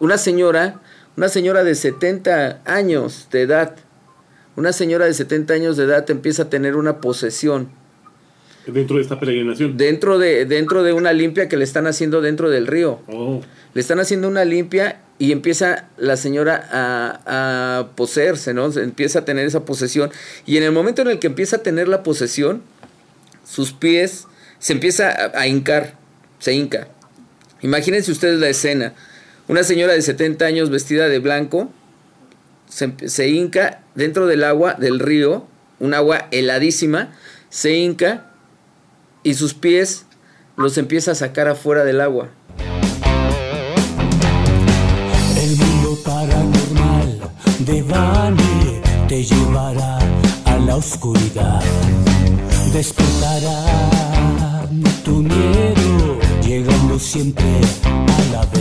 una señora, una señora de 70 años de edad, una señora de 70 años de edad empieza a tener una posesión. Dentro de esta peregrinación. Dentro de, dentro de una limpia que le están haciendo dentro del río. Oh. Le están haciendo una limpia y empieza la señora a, a poseerse, ¿no? Empieza a tener esa posesión. Y en el momento en el que empieza a tener la posesión, sus pies se empieza a, a hincar, se hinca. Imagínense ustedes la escena. Una señora de 70 años vestida de blanco se, se hinca dentro del agua del río, un agua heladísima, se hinca y sus pies los empieza a sacar afuera del agua. El mundo paranormal de Bani te llevará a la oscuridad. Despertará tu miedo, llegando siempre a la verdad.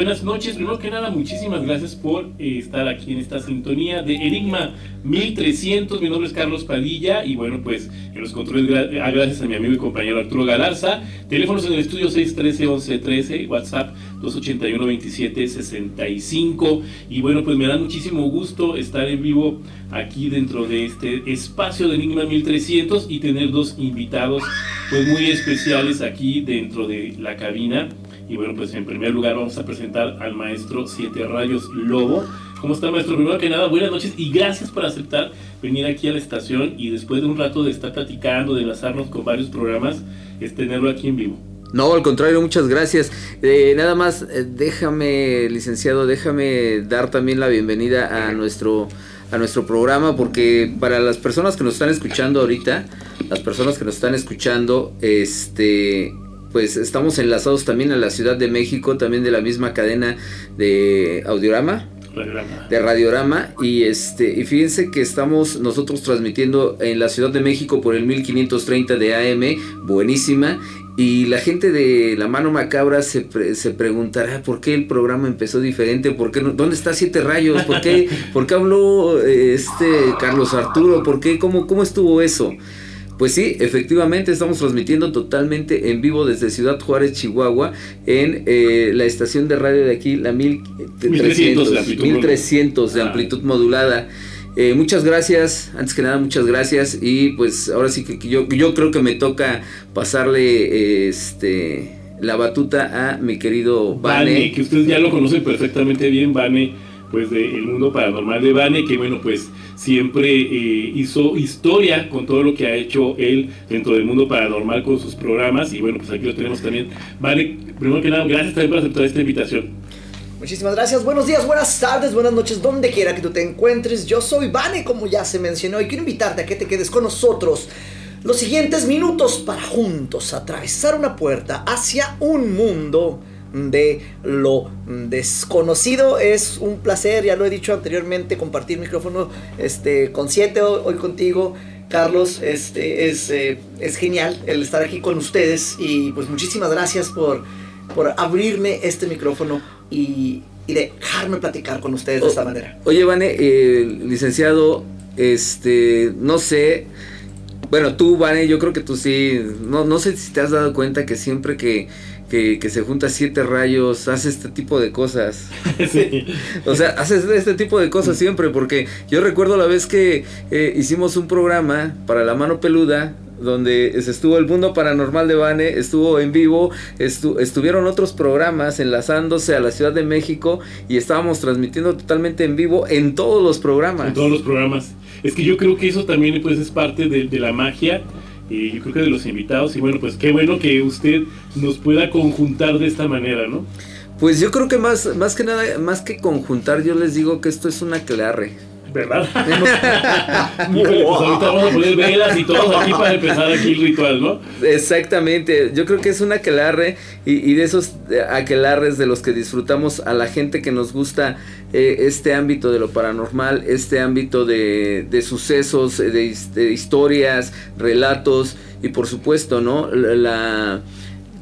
Buenas noches, primero que nada, muchísimas gracias por eh, estar aquí en esta sintonía de Enigma 1300. Mi nombre es Carlos Padilla y bueno, pues en los controles, gra- gracias a mi amigo y compañero Arturo Galarza. Teléfonos en el estudio 613-1113, WhatsApp 281-2765. Y bueno, pues me da muchísimo gusto estar en vivo aquí dentro de este espacio de Enigma 1300 y tener dos invitados pues muy especiales aquí dentro de la cabina. Y bueno, pues en primer lugar vamos a presentar al maestro Siete Rayos Lobo. ¿Cómo está, maestro? Primero que nada, buenas noches y gracias por aceptar venir aquí a la estación y después de un rato de estar platicando, de enlazarnos con varios programas, es tenerlo aquí en vivo. No, al contrario, muchas gracias. Eh, nada más, eh, déjame, licenciado, déjame dar también la bienvenida a nuestro, a nuestro programa, porque para las personas que nos están escuchando ahorita, las personas que nos están escuchando, este, pues estamos enlazados también a la Ciudad de México, también de la misma cadena de Audiorama. Programa. de Radiorama y este y fíjense que estamos nosotros transmitiendo en la Ciudad de México por el 1530 de AM, buenísima. Y la gente de La Mano Macabra se, pre- se preguntará por qué el programa empezó diferente, por qué no- dónde está Siete Rayos, por qué, por qué habló este Carlos Arturo, por qué, cómo, cómo estuvo eso. Pues sí, efectivamente estamos transmitiendo totalmente en vivo desde Ciudad Juárez, Chihuahua, en eh, la estación de radio de aquí, la 1300 de 1300, amplitud 1300 de modulada. amplitud modulada. Eh, muchas gracias, antes que nada muchas gracias y pues ahora sí que, que yo, yo creo que me toca pasarle eh, este la batuta a mi querido Vane, Vane. que ustedes ya lo conocen perfectamente bien, Vane, pues del mundo paranormal de Vane, que bueno, pues siempre eh, hizo historia con todo lo que ha hecho él dentro del mundo paranormal con sus programas. Y bueno, pues aquí lo tenemos también. Vane, primero que nada, gracias también por aceptar esta invitación. Muchísimas gracias, buenos días, buenas tardes, buenas noches, donde quiera que tú te encuentres. Yo soy Vane, como ya se mencionó, y quiero invitarte a que te quedes con nosotros los siguientes minutos para juntos atravesar una puerta hacia un mundo de lo desconocido. Es un placer, ya lo he dicho anteriormente, compartir micrófono este, con siete hoy, hoy contigo. Carlos, este, es, eh, es genial el estar aquí con ustedes y pues muchísimas gracias por, por abrirme este micrófono y, y dejarme platicar con ustedes de esta manera. Oye, Vane, eh, licenciado, este, no sé, bueno, tú, Vane, yo creo que tú sí, no, no sé si te has dado cuenta que siempre que, que, que se junta siete rayos, hace este tipo de cosas. Sí. O sea, haces este tipo de cosas siempre, porque yo recuerdo la vez que eh, hicimos un programa para la mano peluda, donde estuvo el mundo paranormal de Bane, estuvo en vivo, estu- estuvieron otros programas enlazándose a la Ciudad de México y estábamos transmitiendo totalmente en vivo en todos los programas. en todos los programas. Es que yo creo que eso también pues es parte de, de la magia. Y yo creo que de los invitados. Y bueno, pues qué bueno que usted nos pueda conjuntar de esta manera, ¿no? Pues yo creo que más, más que nada, más que conjuntar, yo les digo que esto es un aclarre. ¿Verdad? Pues ahorita vamos a poner velas y todo aquí para empezar aquí el ritual, ¿no? Exactamente, yo creo que es un aquelarre y, y de esos eh, aquelarres de los que disfrutamos a la gente que nos gusta eh, este ámbito de lo paranormal, este ámbito de, de sucesos, eh, de, de historias, relatos y por supuesto, ¿no? La-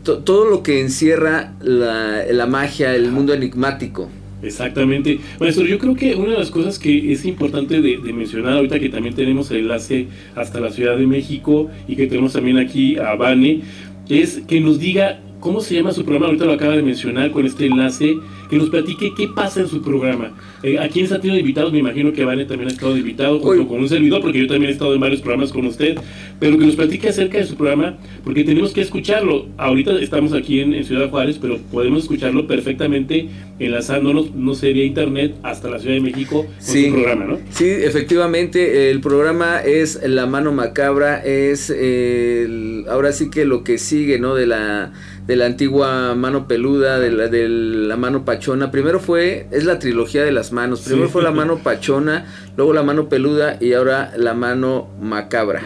to- todo lo que encierra la, la magia, el mundo enigmático. Exactamente. Maestro, yo creo que una de las cosas que es importante de, de mencionar ahorita que también tenemos el enlace hasta la Ciudad de México y que tenemos también aquí a Vane, es que nos diga cómo se llama su programa, ahorita lo acaba de mencionar con este enlace, que nos platique qué pasa en su programa. Eh, ¿A quiénes ha tenido invitados? Me imagino que Vane también ha estado invitado junto Uy. con un servidor, porque yo también he estado en varios programas con usted, pero que nos platique acerca de su programa, porque tenemos que escucharlo. Ahorita estamos aquí en, en Ciudad Juárez, pero podemos escucharlo perfectamente enlazándonos, no sé, vía internet hasta la Ciudad de México con Sí. su programa, ¿no? Sí, efectivamente, el programa es La Mano Macabra, es el- ahora sí que lo que sigue, ¿no? De la, de la antigua mano peluda, de la, de la mano pachona. Primero fue, es la trilogía de las manos. Primero Sí. fue la mano pachona, luego la mano peluda y ahora la mano macabra.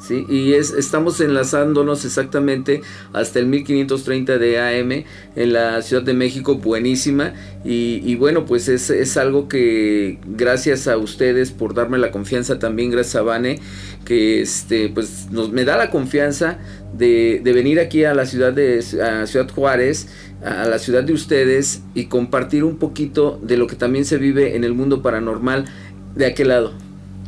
¿sí? Y es, estamos enlazándonos exactamente hasta el 1530 de AM en la Ciudad de México, buenísima. Y, y bueno, pues es, es algo que gracias a ustedes por darme la confianza, también gracias a Vane, que este, pues nos, me da la confianza de, de venir aquí a la ciudad de a Ciudad Juárez, a la ciudad de ustedes y compartir un poquito de lo que también se vive en el mundo paranormal de aquel lado.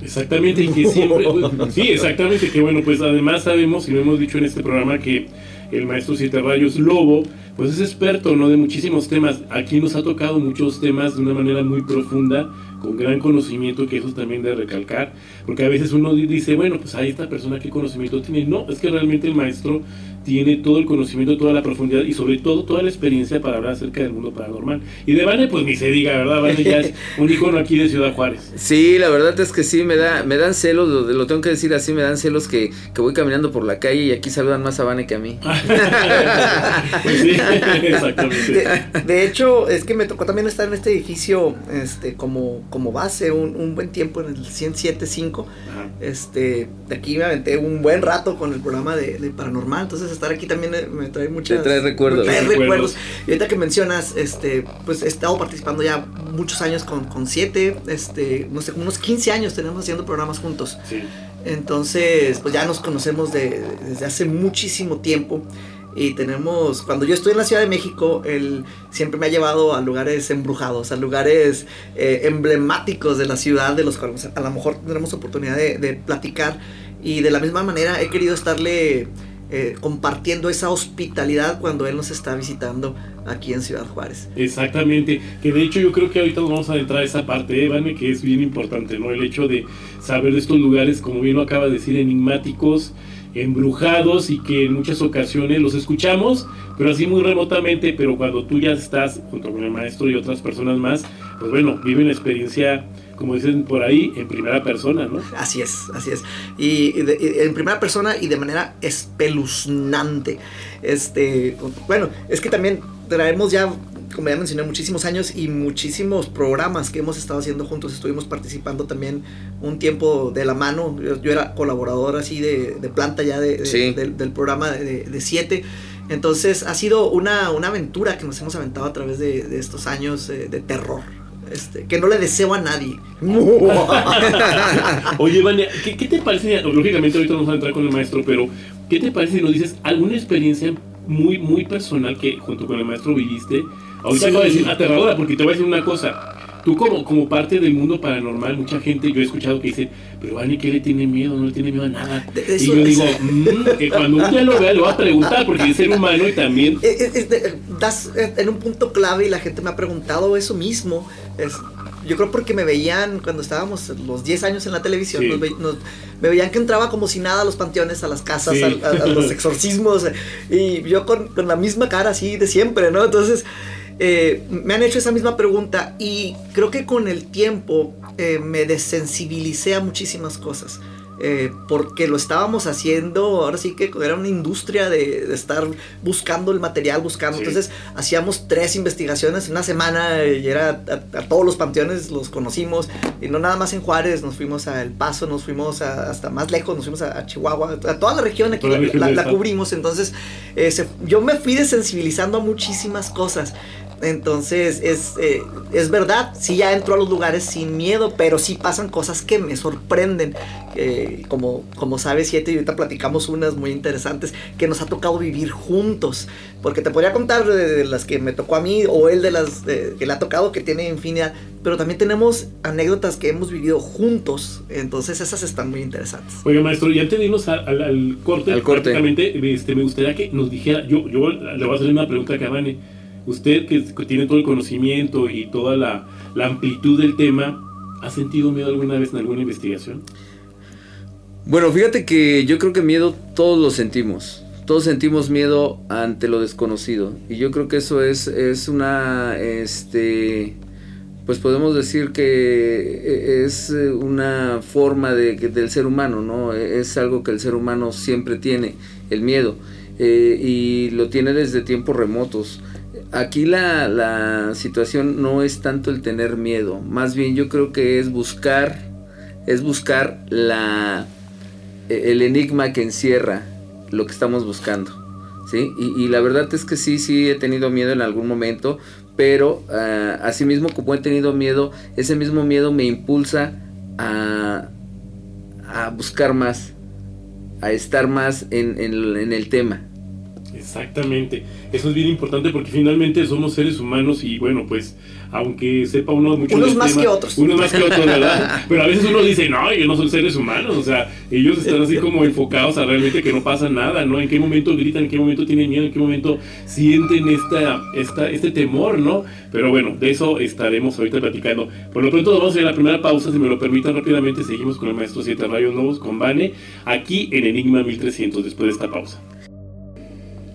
Exactamente, y que siempre. sí, exactamente, que bueno, pues además sabemos y lo hemos dicho en este programa que el maestro Siete Rayos Lobo, pues es experto, ¿no? De muchísimos temas. Aquí nos ha tocado muchos temas de una manera muy profunda, con gran conocimiento, que eso también de recalcar, porque a veces uno di- dice, bueno, pues ahí esta persona qué conocimiento tiene. No, es que realmente el maestro tiene todo el conocimiento, toda la profundidad y sobre todo toda la experiencia para hablar acerca del mundo paranormal. Y de Vane, pues ni se diga, ¿verdad? Vane ya es un icono aquí de Ciudad Juárez. Sí, la verdad es que sí, me da, me dan celos, lo, lo tengo que decir así, me dan celos que, que voy caminando por la calle y aquí saludan más a Vane que a mí. Pues sí, exactamente. De, de hecho, es que me tocó también estar en este edificio este, como, como base un, un buen tiempo en el 107.5. Ajá. Este, de aquí me aventé un buen rato con el programa de, de paranormal, entonces estar aquí también eh, me trae muchas... Te trae recuerdos. me trae Recuerdos. recuerdos. Y ahorita que mencionas, este, pues he estado participando ya muchos años con, con siete, este, no sé, como unos 15 años tenemos haciendo programas juntos. Sí. Entonces, pues ya nos conocemos de- desde hace muchísimo tiempo. Y tenemos, cuando yo estoy en la Ciudad de México, él siempre me ha llevado a lugares embrujados, a lugares eh, emblemáticos de la ciudad, de los cuales a lo mejor tendremos oportunidad de, de platicar. Y de la misma manera he querido estarle eh, compartiendo esa hospitalidad cuando él nos está visitando aquí en Ciudad Juárez. Exactamente, que de hecho yo creo que ahorita nos vamos a adentrar a esa parte, Evane, que es bien importante, ¿no? El hecho de saber de estos lugares, como bien lo acaba de decir, enigmáticos, embrujados y que en muchas ocasiones los escuchamos, pero así muy remotamente, pero cuando tú ya estás junto con el maestro y otras personas más, pues bueno, viven la experiencia, como dicen por ahí, en primera persona, ¿no? Así es, así es. Y, y de- y en primera persona y de manera espeluznante. Este, bueno, es que también traemos ya, como ya mencioné, muchísimos años y muchísimos programas que hemos estado haciendo juntos. Estuvimos participando también un tiempo de la mano. Yo, yo era colaborador así de, de planta ya de- de- Sí. del, del programa de, de- de siete. Entonces ha sido una, una aventura que nos hemos aventado a través de, de estos años eh, de terror. Este, que no le deseo a nadie. Oye, Vania, ¿qué, qué te parece? Lógicamente ahorita vamos a entrar con el maestro, pero ¿qué te parece si nos dices alguna experiencia muy, muy personal que junto con el maestro viviste? Ahorita Sí. acabo de decir aterradora, porque te voy a decir una cosa. Tú como, como parte del mundo paranormal, mucha gente, yo he escuchado que dice, pero Vani, ¿qué le tiene miedo? No le tiene miedo a nada. Y yo digo, "Mm, que cuando un día lo vea, le va a preguntar, porque es ser humano y también... Eh, eh, de- das eh, en un punto clave y la gente me ha preguntado eso mismo. Es, yo creo porque me veían cuando estábamos los 10 años en la televisión, Sí. nos ve- nos- me veían que entraba como si nada a los panteones, a las casas, Sí. al- a, a los exorcismos, eh, y yo con, con la misma cara así de siempre, ¿no? Entonces, eh, me han hecho esa misma pregunta y creo que con el tiempo eh, me desensibilicé a muchísimas cosas. eh, porque lo estábamos haciendo, ahora sí que era una industria de, de estar buscando el material, buscando. Sí. Entonces hacíamos tres investigaciones en una semana y era a, a todos los panteones los conocimos. Y no nada más en Juárez, nos fuimos a El Paso, nos fuimos a- hasta más lejos, nos fuimos a, a Chihuahua, a toda la región aquí la la, la- cubrimos. Entonces eh, se- yo me fui desensibilizando a muchísimas cosas. Entonces, es, eh, es verdad, sí ya entro a los lugares sin miedo, pero sí pasan cosas que me sorprenden. Eh, como, como sabes, Siete, y ahorita platicamos unas muy interesantes que nos ha tocado vivir juntos. Porque te podría contar de, de las que me tocó a mí o él de las que le ha tocado, que tiene infinidad. Pero también tenemos anécdotas que hemos vivido juntos. Entonces, esas están muy interesantes. Oiga, maestro, y antes de irnos al, al corte, Al corte. prácticamente, este, me gustaría que nos dijera, yo, yo le voy a hacer una pregunta a. Usted que, tiene todo el conocimiento y toda la, amplitud del tema, ¿ha sentido miedo alguna vez en alguna investigación? Bueno, fíjate que yo creo que miedo todos lo sentimos. Todos sentimos miedo ante lo desconocido. Y yo creo que eso es, es una, este, pues podemos decir que es eh, una forma de, del ser humano, ¿no? Es algo que el ser humano siempre tiene, el miedo. eh, y lo tiene desde tiempos remotos. Aquí la, la situación no es tanto el tener miedo, más bien yo creo que es buscar, es buscar la, e, el enigma que encierra lo que estamos buscando. ¿sí? Y, la verdad es que sí, sí he tenido miedo en algún momento, pero ah, asimismo como he tenido miedo, ese mismo miedo me impulsa a, a buscar más, a estar más en- en el tema. Exactamente, eso es bien importante porque finalmente somos seres humanos y bueno, pues aunque sepa uno mucho Unos más tema, que otros. unos más que otros, ¿verdad? Pero a veces uno dice, no, ellos no son seres humanos, o sea, ellos están así como enfocados a realmente que no pasa nada, ¿no? En qué momento gritan, en qué momento tienen miedo, en qué momento sienten esta, esta, este temor, ¿no? Pero bueno, de eso estaremos ahorita platicando. Por lo pronto vamos a ir a la primera pausa, si me lo permitan rápidamente, seguimos con el maestro Siete Rayos Nuevos, con Vane, aquí en Enigma 1300, después de esta pausa.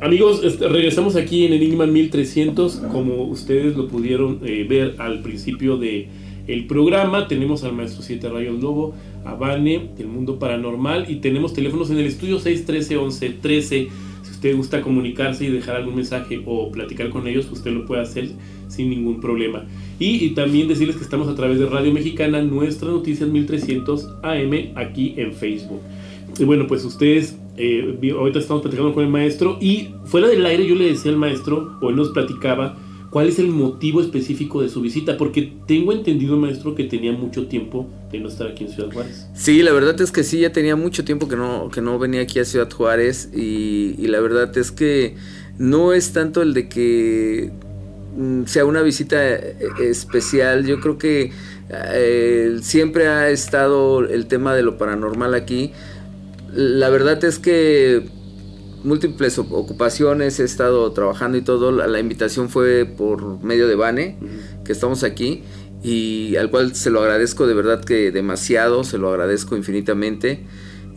Amigos, este, regresamos aquí en Enigma 1300. Como ustedes lo pudieron eh, ver al principio de el programa, tenemos al maestro Siete Rayos Lobo, a Vane del Mundo Paranormal y tenemos teléfonos en el estudio 613-1113. Si usted gusta comunicarse y dejar algún mensaje o platicar con ellos, usted lo puede hacer sin ningún problema. Y, y también decirles que estamos a través de Radio Mexicana, Nuestras Noticias 1300 AM, aquí en Facebook. Y bueno, pues ustedes, eh, ahorita estamos platicando con el maestro y fuera del aire yo le decía al maestro, o él nos platicaba, cuál es el motivo específico de su visita, porque tengo entendido, maestro, que tenía mucho tiempo de no estar aquí en Ciudad Juárez. Sí, la verdad es que sí, ya tenía mucho tiempo que no, que no venía aquí a Ciudad Juárez y, y la verdad es que no es tanto el de que mm, sea una visita eh, especial, yo creo que eh, siempre ha estado el tema de lo paranormal aquí. La verdad es que múltiples ocupaciones, he estado trabajando y todo, la, la invitación fue por medio de Bane, que estamos aquí y al cual se lo agradezco de verdad que demasiado, se lo agradezco infinitamente.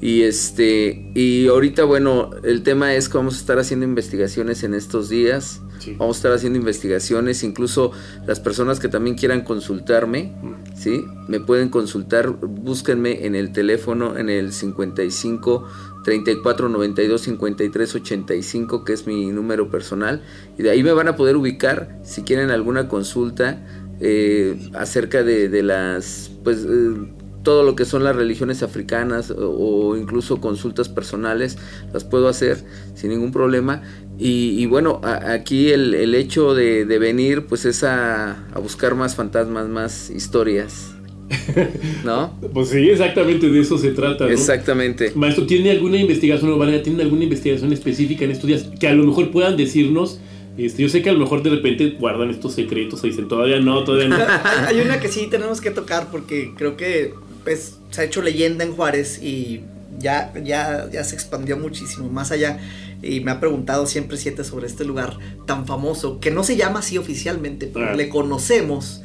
Y este y ahorita bueno, el tema es que vamos a estar haciendo investigaciones en estos días. Sí. Vamos a estar haciendo investigaciones, incluso las personas que también quieran consultarme, ¿sí? Me pueden consultar, búsquenme en el teléfono en el 55 34 92 53 85, que es mi número personal, y de ahí me van a poder ubicar si quieren alguna consulta eh, acerca de, de las, pues, eh, todo lo que son las religiones africanas o, o incluso consultas personales, las puedo hacer sin ningún problema. Y, y bueno, a- aquí el, el hecho de, de venir pues es a, a buscar más fantasmas, más historias. ¿No? Pues sí, exactamente de eso se trata. ¿no? Exactamente. Maestro, ¿tiene alguna investigación o Vane, ¿tienen alguna investigación específica en estos días que a lo mejor puedan decirnos? Este, yo sé que a lo mejor de repente guardan estos secretos o dicen todavía no, todavía no. hay una que sí tenemos que tocar porque creo que pues, se ha hecho leyenda en Juárez y ya, ya, ya se expandió muchísimo más allá. Y me ha preguntado siempre siete sobre este lugar tan famoso, que no se llama así oficialmente, pero Ah. le conocemos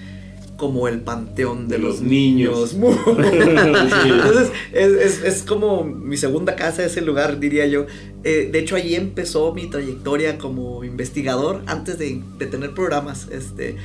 como el Panteón de, De los, los niños. niños. Entonces, es, es- es como mi segunda casa ese lugar, diría yo. Eh, de hecho, allí empezó mi trayectoria como investigador antes de, de tener programas. Este,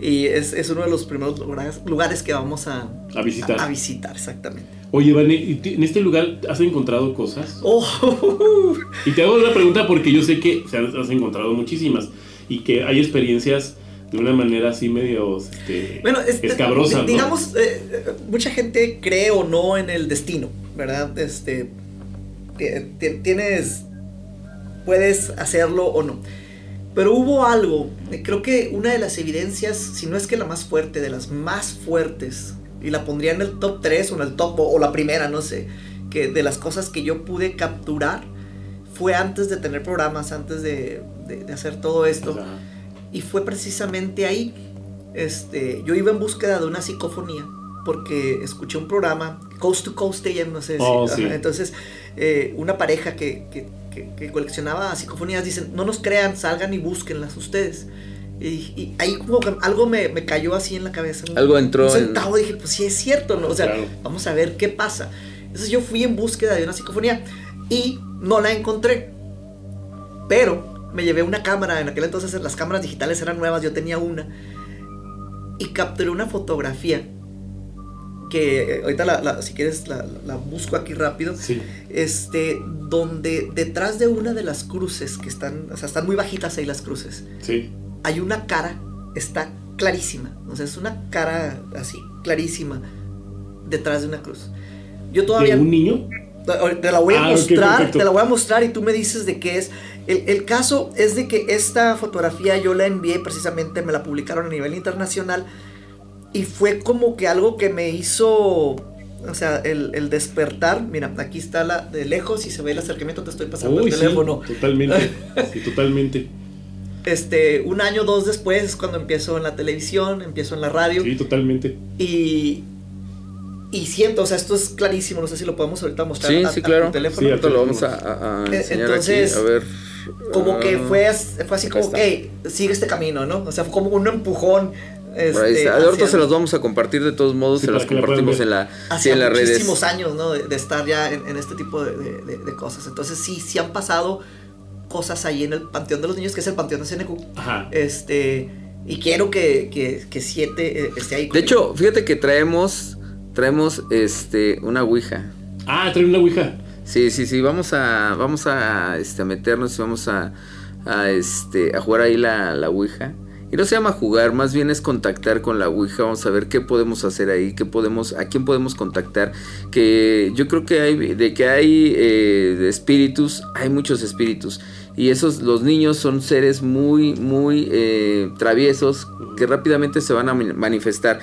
Y es, es uno de los primeros lugares, lugares que vamos a, A visitar. A, a visitar, exactamente. Oye, Vane, ¿y ti- ¿en este lugar has encontrado cosas? Oh, Y te hago una pregunta porque yo sé que has, has encontrado muchísimas y que hay experiencias de una manera así medio este, Bueno, este, escabrosa, ¿no? digamos, eh, eh, mucha gente cree o no en el destino, ¿verdad? Este, ti- ti- tienes, puedes hacerlo o no. Pero hubo algo, eh, creo que una de las evidencias, si no es que la más fuerte, de las más fuertes, y la pondría en el top 3 o en el top, o, o la primera, no sé, que de las cosas que yo pude capturar, fue antes de tener programas, antes de, de- de hacer todo esto. Ajá. Y fue precisamente ahí. Este, yo iba en búsqueda de una psicofonía porque escuché un programa, Coast to Coast AM, no sé si- Oh, sí. Entonces, eh, una pareja que, que- que- que coleccionaba psicofonías dicen, no nos crean, salgan y búsquenlas ustedes. Y, y ahí como que algo me, me cayó así en la cabeza. un- Algo entró Un en- dije, pues sí es cierto, ¿no? O sea, Claro. vamos a ver qué pasa. Entonces yo fui en búsqueda de una psicofonía y no la encontré. Pero me llevé una cámara, en aquel entonces las cámaras digitales eran nuevas, yo tenía una. Y capturé una fotografía que eh, ahorita la, la- si quieres la, la busco aquí rápido. Sí. Este, donde detrás de una de las cruces que están, o sea, están muy bajitas ahí las cruces, Sí. hay una cara, está clarísima. O sea, es una cara así, clarísima, detrás de una cruz. Yo todavía... ¿De un niño? Te la voy a Ah, mostrar, perfecto. te la voy a mostrar y tú me dices de qué es. El, el caso es de que esta fotografía yo la envié precisamente, me la publicaron a nivel internacional y fue como que algo que me hizo, o sea, el, el despertar. Mira, aquí está la de lejos y se ve el acercamiento, te estoy pasando Uy, el sí, teléfono. totalmente. Sí, totalmente. Este, un año, dos después es cuando empiezo en la televisión, empiezo en la radio Sí, totalmente. y, y siento, o sea, esto es clarísimo, no sé si lo podemos ahorita mostrar Sí, a, sí, a claro. tu teléfono. Sí, Ahorita lo vamos a, a- a Eh, enseñar entonces, aquí. A ver. como que Ah, fue, fue así acá como, está. hey, sigue este camino, ¿no? O sea, fue como un empujón. Este, está. Ahorita se las vamos a compartir de todos modos, Sí, se puedan compartimos en, la, sí, Hacia en las redes. muchísimos años, ¿no? De, de estar ya en, en este tipo de, de- de- de cosas. Entonces, sí, sí han pasado cosas ahí en el Panteón de los Niños, que es el Panteón de CNQ. Ajá. Este, y quiero que, que, que siete eh, esté ahí. De conmigo. hecho, fíjate que traemos traemos este una ouija. Ah, trae una ouija. Sí, sí, sí, vamos a vamos a este a meternos y vamos a, a, este a jugar ahí la, la ouija. Y no se llama jugar, más bien es contactar con la ouija, vamos a ver qué podemos hacer ahí, qué podemos a quién podemos contactar, que yo creo que hay de que hay eh, espíritus, hay muchos espíritus y esos los niños son seres muy muy eh, traviesos que rápidamente se van a mani- manifestar.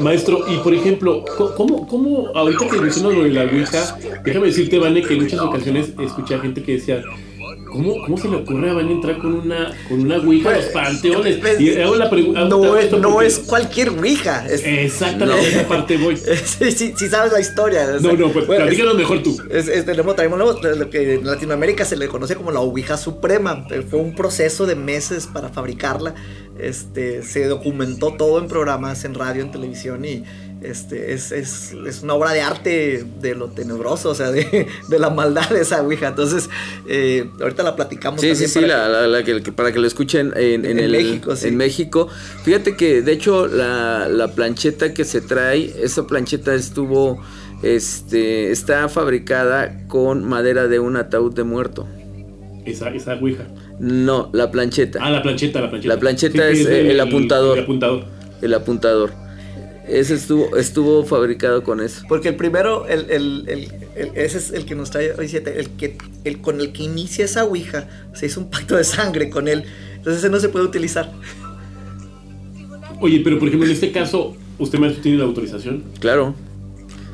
Maestro, y por ejemplo, ¿cómo, cómo ahorita que mencionas lo de la Ouija, déjame decirte, Vane, que en muchas ocasiones escuché a gente que decía, ¿cómo, cómo se le ocurre a Vane entrar con una, con una Ouija a los panteones? Pues, Y hago la pregunta. no, es, no es cualquier Ouija. es- Exactamente, No. esa parte voy. sí, sí sabes la historia. o sea, No, no, pues bueno, platícanos mejor tú. Es, es- tenemos, traemos lo, lo que en Latinoamérica se le conoce como la Ouija Suprema. Eh, Fue un proceso de meses para fabricarla. Este, se documentó todo en programas, en radio, en televisión y este, es, es- es una obra de arte de lo tenebroso, o sea, de, de la maldad de esa Ouija. Entonces, eh, ahorita la platicamos. Sí, sí, también sí, para la, la- la que, que- para que lo escuchen en, en En el- México, sí. en México. Fíjate que, de hecho, la, la plancheta que se trae, esa plancheta estuvo, este, está fabricada con madera de un ataúd de muerto. Esa, esa Ouija. No, la plancheta, Ah, la plancheta, la plancheta. La plancheta Sí, es, el apuntador. El apuntador. el apuntador. Ese estuvo, estuvo fabricado con eso. Porque el primero, el, el- el- el- ese es el que nos trae hoy siete, el que el con el que inicia esa ouija, se hizo un pacto de sangre con él. Entonces ese no se puede utilizar. Oye, pero por ejemplo, en este caso, ¿usted maestro tiene la autorización? Claro,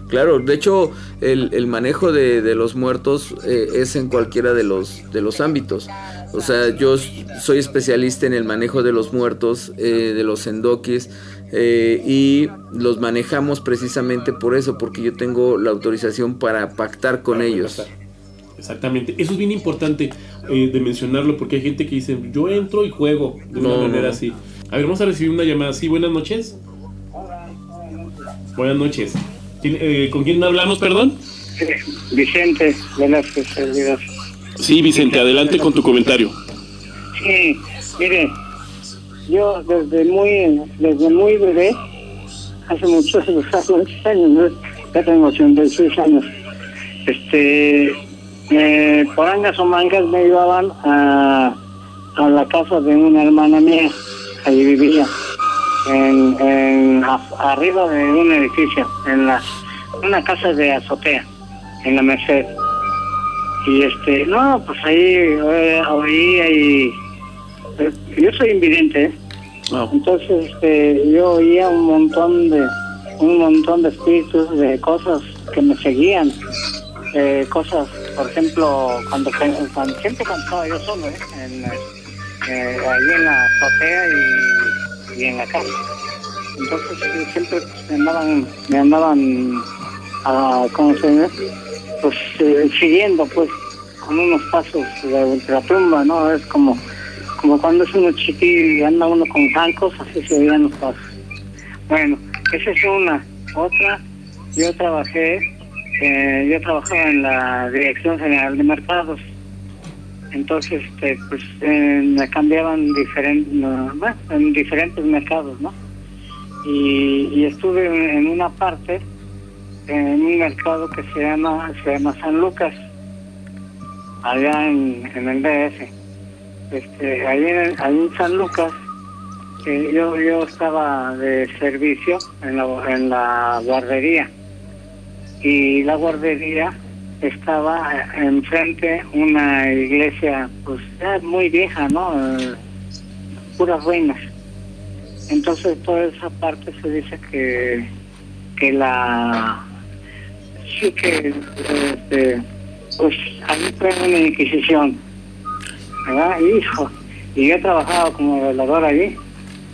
claro. De hecho, el, el manejo de, de los muertos eh, es en cualquiera de los, de los ámbitos. O sea, yo soy especialista en el manejo de los muertos, eh, de los endoquis, eh, y los manejamos precisamente por eso, porque yo tengo la autorización para pactar con Para ellos. Exactamente. Eso es bien importante eh, de mencionarlo porque hay gente que dice, yo entro y juego de una No, manera no. así. A ver, vamos a recibir una llamada. Sí, buenas noches. Buenas noches. ¿Quién- eh, ¿Con quién hablamos, perdón? Vicente Velázquez Servidor. Sí, Vicente, adelante con tu comentario. Sí, mire, yo desde muy, desde muy bebé, hace muchos muchos años, ya tengo 86 años, este, por angas o mangas me llevaban a, a la casa de una hermana mía, allí vivía, en, en, a- arriba de un edificio, en la, una casa de azotea, en la Merced. Y este, no, pues ahí eh, oía y yo soy invidente, ¿eh? Entonces este, yo oía un montón de un montón de espíritus de cosas que me seguían, eh, cosas, por ejemplo, cuando, cuando siempre cuando estaba yo solo, ¿eh? en, eh, ahí en la azotea y, y en la casa. Entonces siempre me andaban, me andaban, a, ¿cómo se dice? Pues eh, siguiendo, pues, con unos pasos de ultratumba, ¿no? Es como, como cuando es uno chiquillo y anda uno con zancos, así se veían los pasos. Bueno, esa es una. Otra, yo trabajé, eh, yo trabajaba en la Dirección General de Mercados. Entonces, este, pues, eh, me cambiaban diferentes, en diferentes mercados, ¿no? Y, estuve en, en una parte, en un mercado que se llama, se llama San Lucas, allá en, en el DF. Este, ahí en, ahí en San Lucas, eh, yo, yo estaba de servicio en la, en la guardería. Y la guardería estaba eh, enfrente una iglesia, pues ya muy vieja, ¿no? Eh, puras ruinas. Entonces toda esa parte se dice que, que la sí que este, pues ahí fue una inquisición, ¿verdad? Hijo, y yo trabajaba como velador allí,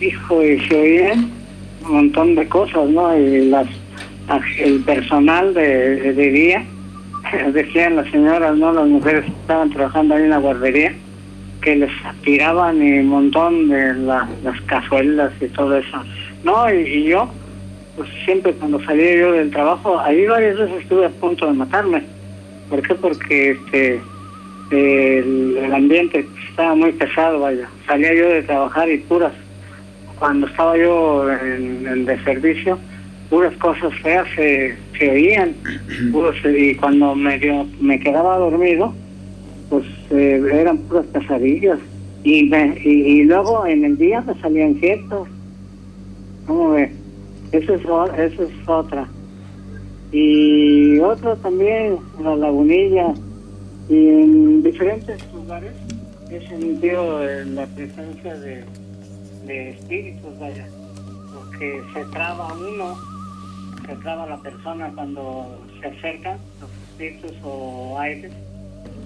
hijo, y se oían un montón de cosas, ¿no? Y las el personal de, de día, decían las señoras, ¿no? Las mujeres que estaban trabajando ahí en la guardería, que les tiraban un montón de la- las cazuelas y todo eso. No, y, y yo, pues siempre cuando salía yo del trabajo, ahí varias veces estuve a punto de matarme. ¿Por qué? Porque este el, el ambiente estaba muy pesado, vaya. Salía yo de trabajar y puras, cuando estaba yo en, en de servicio, puras cosas feas se, se oían. puros- y cuando me, me quedaba dormido, pues eh, eran puras pesadillas. Y, me- y, y luego en el día me salían quietos. ¿Cómo ve? Eso es, eso es otra. Y otra también, la lagunilla. Y en diferentes lugares he sentido eh, la presencia de, de espíritus, vaya. Porque se traba uno, se traba la persona cuando se acercan los espíritus o aires,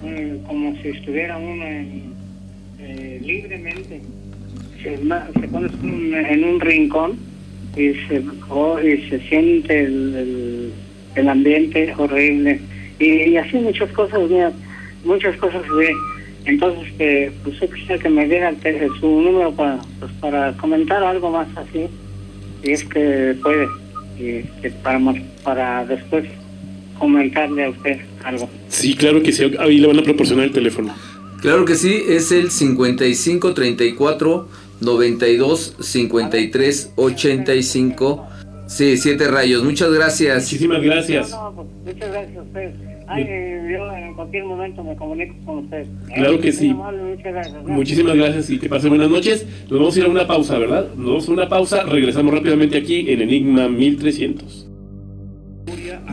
mm, como si estuviera uno en, eh, libremente. Se, se pone en un rincón y se, o- y se siente el, el, el ambiente horrible. Y, y así muchas cosas, mira, muchas cosas ve. Entonces, este, pues yo quisiera que me diera el te- su número para, pues, para comentar algo más así, si es que puede, y que para, mo- para después comentarle a usted algo. Sí, claro que sí. Ahí le van a proporcionar el teléfono. Claro que sí, es el 55 34 92 53 85. Sí, siete rayos. Muchas gracias. Muchísimas gracias. No, no, pues, muchas gracias a ustedes. Ay, yo en cualquier momento me comunico con ustedes. Claro que sí. amable, muchas gracias. Muchísimas gracias y que pasen buenas noches. Nos vamos a ir a una pausa, ¿verdad? Nos vamos a una pausa. Regresamos rápidamente aquí en Enigma 1300.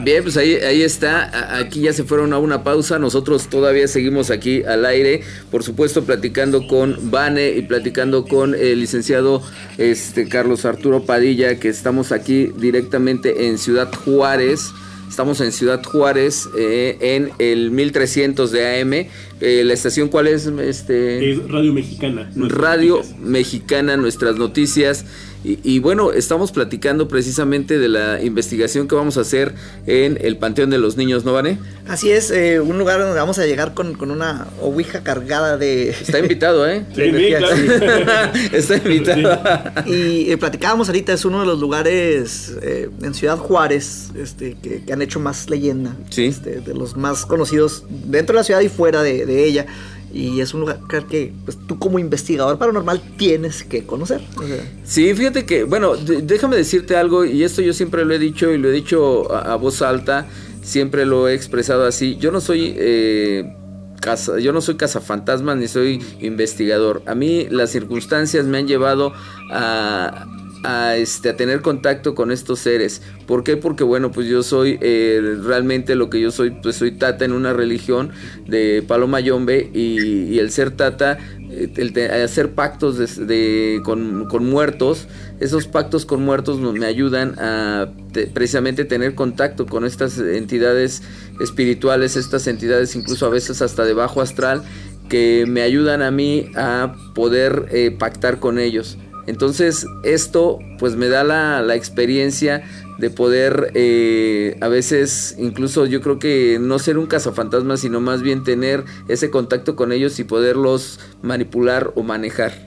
Bien, pues ahí, ahí está. Aquí ya se fueron a una pausa. Nosotros todavía seguimos aquí al aire. Por supuesto, platicando con Vane y platicando con el licenciado este, Carlos Arturo Padilla, que estamos aquí directamente en Ciudad Juárez. Estamos en Ciudad Juárez, eh, en el 1300 de AM. Eh, ¿La estación cuál es? Este... Es Radio Mexicana. Radio noticias. Mexicana, nuestras noticias. Y, y bueno, estamos platicando precisamente de la investigación que vamos a hacer en el Panteón de los Niños, ¿no, Vane? Así es, eh, un lugar donde vamos a llegar con, con una ouija cargada de... Está invitado, ¿eh? Sí, sí, claro. Está invitado. Y eh, platicábamos ahorita, es uno de los lugares eh, en Ciudad Juárez este, que, que han hecho más leyenda. Sí. Este, de los más conocidos dentro de la ciudad y fuera de, de ella. Y es un lugar que pues, tú como investigador paranormal tienes que conocer. O sea, Sí, fíjate que, bueno, déjame decirte algo, y esto yo siempre lo he dicho y lo he dicho a, voz alta, siempre lo he expresado así. Yo no soy, eh, caza- yo no soy cazafantasmas ni soy investigador. A mí las circunstancias me han llevado a, a, este, a tener contacto con estos seres. ¿Por qué? Porque bueno, pues yo soy eh, realmente lo que yo soy, pues soy tata en una religión de Paloma Yombe y, el ser tata, eh, el hacer pactos de- con, muertos, esos pactos con muertos me ayudan a te- precisamente tener contacto con estas entidades espirituales, estas entidades incluso a veces hasta de bajo astral, que me ayudan a mí a poder eh, pactar con ellos. Entonces esto pues me da la, la experiencia de poder eh, a veces incluso yo creo que no ser un cazafantasma sino más bien tener ese contacto con ellos y poderlos manipular o manejar.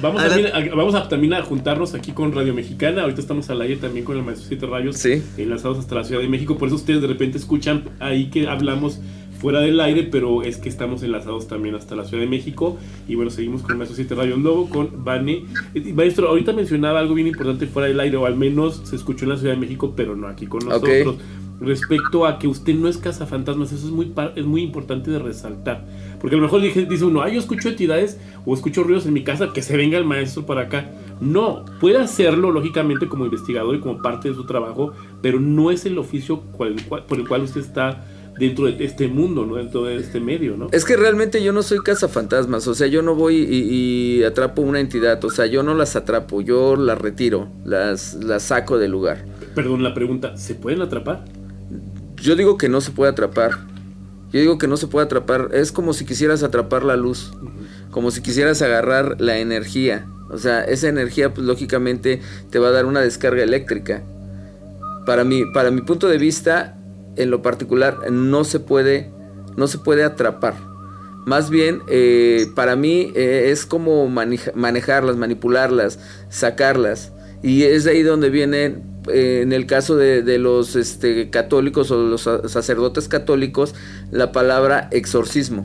Vamos, Adelante. también a, vamos a, también a juntarnos aquí con Radio Mexicana. Ahorita estamos al aire también con el Maestro Siete Rayos, Sí. enlazados hasta la Ciudad de México. Por eso ustedes de repente escuchan ahí que hablamos fuera del aire, pero es que estamos enlazados también hasta la Ciudad de México. Y bueno, seguimos con Maestro Siete Rayos Lobo, con Vane. Eh, Maestro, ahorita mencionaba algo bien importante fuera del aire, o al menos se escuchó en la Ciudad de México, pero no aquí con nosotros. Respecto a que usted no es cazafantasmas, eso es muy, es muy importante de resaltar. Porque a lo mejor dice uno, ah, yo escucho entidades o escucho ruidos en mi casa, que se venga el maestro para acá. No, puede hacerlo lógicamente como investigador y como parte de su trabajo, pero no es el oficio cual- cual- por el cual usted está dentro de este mundo, ¿no? dentro de este medio. ¿no? Es que realmente yo no soy cazafantasmas, o sea, yo no voy y, y atrapo una entidad, o sea, yo no las atrapo, yo las retiro, las, las saco del lugar. Perdón la pregunta, ¿se pueden atrapar? Yo digo que no se puede atrapar. Yo digo que no se puede atrapar. Es como si quisieras atrapar la luz. Como si quisieras agarrar la energía. O sea, esa energía, pues lógicamente te va a dar una descarga eléctrica. Para mi, para mi punto de vista, en lo particular, no se puede, no se puede atrapar. Más bien, eh, para mí eh, es como maneja- manejarlas, manipularlas, sacarlas. Y es de ahí donde viene, eh, en el caso de, los este, católicos o los sa- sacerdotes católicos, la palabra exorcismo.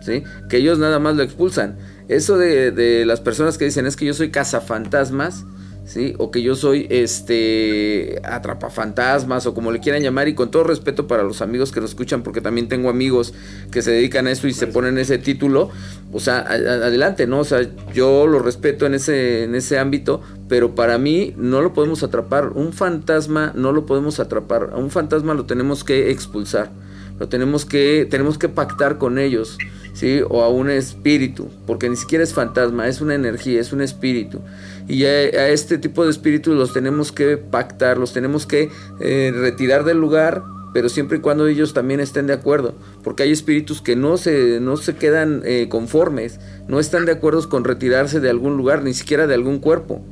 ¿sí? Que ellos nada más lo expulsan. Eso de, de las personas que dicen es que yo soy cazafantasmas, ¿sí? O que yo soy este atrapafantasmas o como le quieran llamar y con todo respeto para los amigos que lo escuchan porque también tengo amigos que se dedican a eso y se ponen ese título, o sea, a- a- adelante, ¿no? O sea, yo lo respeto en ese en ese ámbito, pero para mí no lo podemos atrapar, un fantasma no lo podemos atrapar, a un fantasma lo tenemos que expulsar. Lo tenemos que tenemos que pactar con ellos sí o a un espíritu porque ni siquiera es fantasma es una energía es un espíritu y a, a este tipo de espíritus los tenemos que pactar los tenemos que eh, retirar del lugar pero siempre y cuando ellos también estén de acuerdo porque hay espíritus que no se no se quedan eh, conformes no están de acuerdo con retirarse de algún lugar ni siquiera de algún cuerpo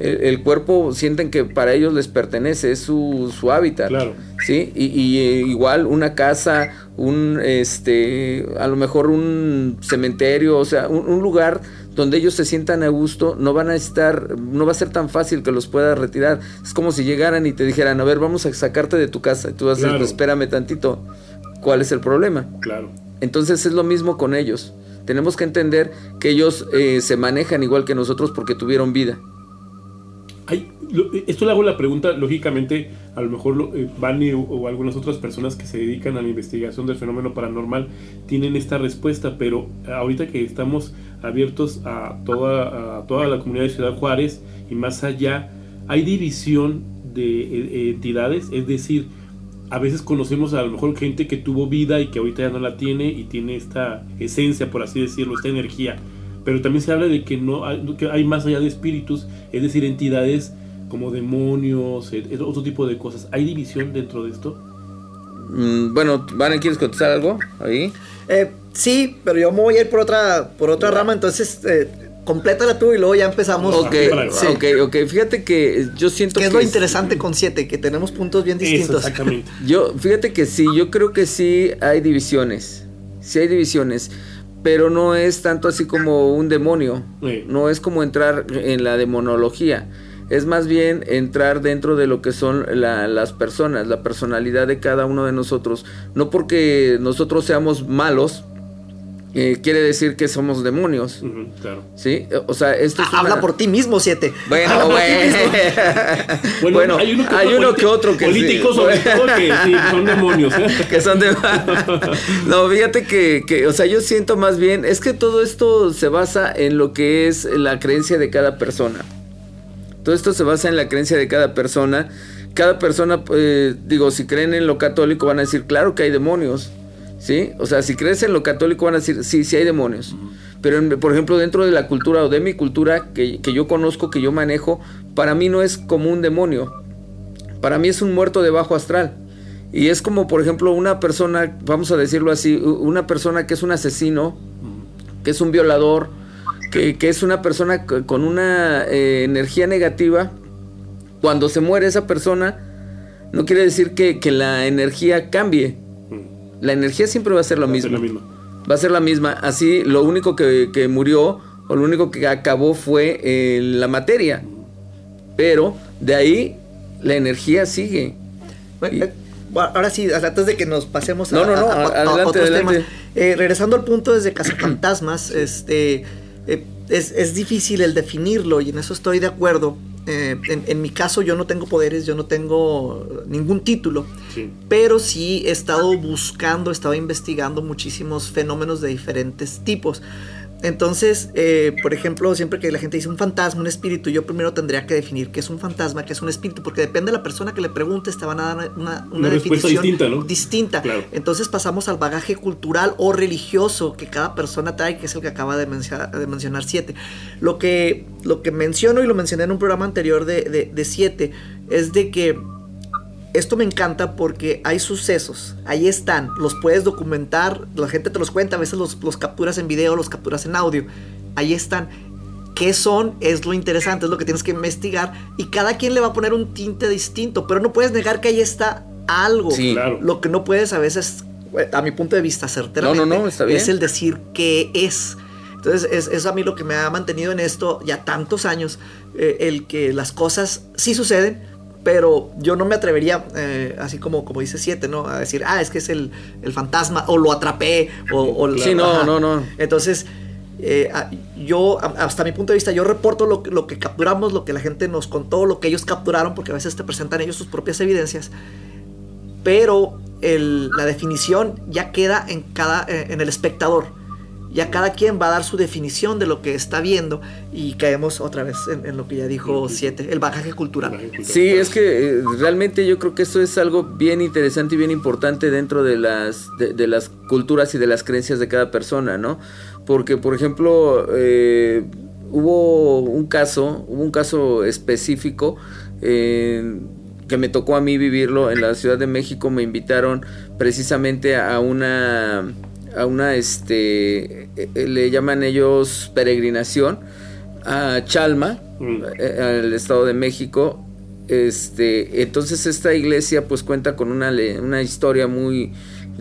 el, el cuerpo sienten que para ellos les pertenece es su, su hábitat Claro. ¿sí? Y, y, eh, igual una casa, un, este, a lo mejor un cementerio, o sea, un, un lugar donde ellos se sientan a gusto, no van a estar, no va a ser tan fácil que los puedas retirar. Es como si llegaran y te dijeran, a ver, vamos a sacarte de tu casa. Y tú vas a decir, espérame tantito, ¿cuál es el problema? Claro. Entonces es lo mismo con ellos. Tenemos que entender que ellos eh, se manejan igual que nosotros porque tuvieron vida. Lo- esto le hago la pregunta, lógicamente, a lo mejor lo- eh, o, o algunas otras personas que se dedican a la investigación del fenómeno paranormal tienen esta respuesta, pero ahorita que estamos abiertos a toda, a toda la comunidad de Ciudad Juárez y más allá, hay división de eh, entidades, es decir, a veces conocemos a lo mejor gente que tuvo vida y que ahorita ya no la tiene y tiene esta esencia, por así decirlo, esta energía. Pero también se habla de que no hay, que hay más allá de espíritus, es decir, entidades como demonios, eh, eh, otro tipo de cosas. ¿Hay división dentro de esto? Mm, bueno, Vane, ¿quieres contestar algo? Ahí. Eh, sí, pero yo me voy a ir por otra, por otra rama, entonces eh, complétala tú y luego ya empezamos. Ok, Sí. ok, ok. Fíjate que yo siento Que que es lo interesante con siete, que tenemos puntos bien Eso, distintos. exactamente. Yo, fíjate que sí, yo creo que sí hay divisiones. Sí hay divisiones. Pero no es tanto así como un demonio. Sí. No es como entrar en la demonología. Es más bien entrar dentro de lo que son la- las personas, la personalidad de cada uno de nosotros. No porque nosotros seamos malos, eh, quiere decir que somos demonios. Claro. ¿Sí? O sea, esto es Ah, Habla una- por ti mismo, siete. Bueno, bueno. Bueno, hay uno que otro, politi- que otro que sí. Políticos sobre todo que sí, son demonios. ¿eh? que son de... no, fíjate que, que, o sea, yo siento más bien, es que todo esto se basa en lo que es la creencia de cada persona. Todo esto se basa en la creencia de cada persona. Cada persona, eh, digo, si creen en lo católico van a decir, claro que hay demonios. ¿Sí? O sea, si crees en lo católico van a decir, sí, sí hay demonios. Pero, en- por ejemplo, dentro de la cultura o de mi cultura que, que yo conozco, que yo manejo, para mí no es como un demonio. Para mí es un muerto de bajo astral. Y es como, por ejemplo, una persona, vamos a decirlo así, una persona que es un asesino, que es un violador, que, que es una persona con una eh, energía negativa. Cuando se muere esa persona, no quiere decir que, que la energía cambie. La energía siempre va a ser lo Va a ser mismo. la misma. Va a ser la misma. Así, lo único que, que murió o lo único que acabó fue eh, la materia. Pero de ahí la energía sigue. Bueno, eh, bueno, ahora sí, antes de que nos pasemos a, No, no, no, a- a- a adelante, otros adelante. temas. Eh, regresando al punto desde Cazafantasmas, este, eh, es, es difícil el definirlo y en eso estoy de acuerdo. Eh, en, en mi caso yo no tengo poderes, yo no tengo ningún título, Sí. pero sí he estado buscando, he estado investigando muchísimos fenómenos de diferentes tipos. Entonces, eh, por ejemplo, siempre que la gente dice un fantasma, un espíritu, yo primero tendría que definir qué es un fantasma, qué es un espíritu, porque depende de la persona que le preguntes, te van a dar una, una, Una respuesta definición distinta, ¿no? distinta. Claro. Entonces pasamos al bagaje cultural o religioso que cada persona trae, que es el que acaba de, menciona- de mencionar siete. Lo que, lo que menciono y lo mencioné en un programa anterior de, de, de siete es de que esto me encanta porque hay sucesos, ahí están, los puedes documentar, la gente te los cuenta, a veces los, los capturas en video, los capturas en audio, ahí están. ¿Qué son? Es lo interesante, es lo que tienes que investigar y cada quien le va a poner un tinte distinto, pero no puedes negar que ahí está algo. Sí. Claro. Lo que no puedes a veces, a mi punto de vista, certeramente, No, no, no, está bien. es el decir qué es. Entonces, es, es a mí lo que me ha mantenido en esto ya tantos años, eh, el que las cosas sí suceden, pero yo no me atrevería, eh, así como, como dice Siete, ¿no? A decir, ah, es que es el, el fantasma, o lo atrapé, o... o- Sí, no, ajá. no, no. Entonces, eh, yo, hasta mi punto de vista, yo reporto lo, que- lo que capturamos, lo que la gente nos contó, lo que ellos capturaron, porque a veces te presentan ellos sus propias evidencias, pero el- la definición ya queda en, cada, eh, en el espectador. Ya cada quien va a dar su definición de lo que está viendo y caemos otra vez en, en lo que ya dijo Siete, el bagaje cultural. Sí, es que eh, realmente yo creo que esto es algo bien interesante y bien importante dentro de las, de, de las culturas y de las creencias de cada persona, ¿no? Porque, por ejemplo, eh, hubo un caso, hubo un caso específico eh, que me tocó a mí vivirlo en la Ciudad de México. Me invitaron precisamente a una, a una, este, eh, le llaman ellos peregrinación a Chalma, Mm. eh, al Estado de México. Este, entonces esta iglesia pues cuenta con una, una historia muy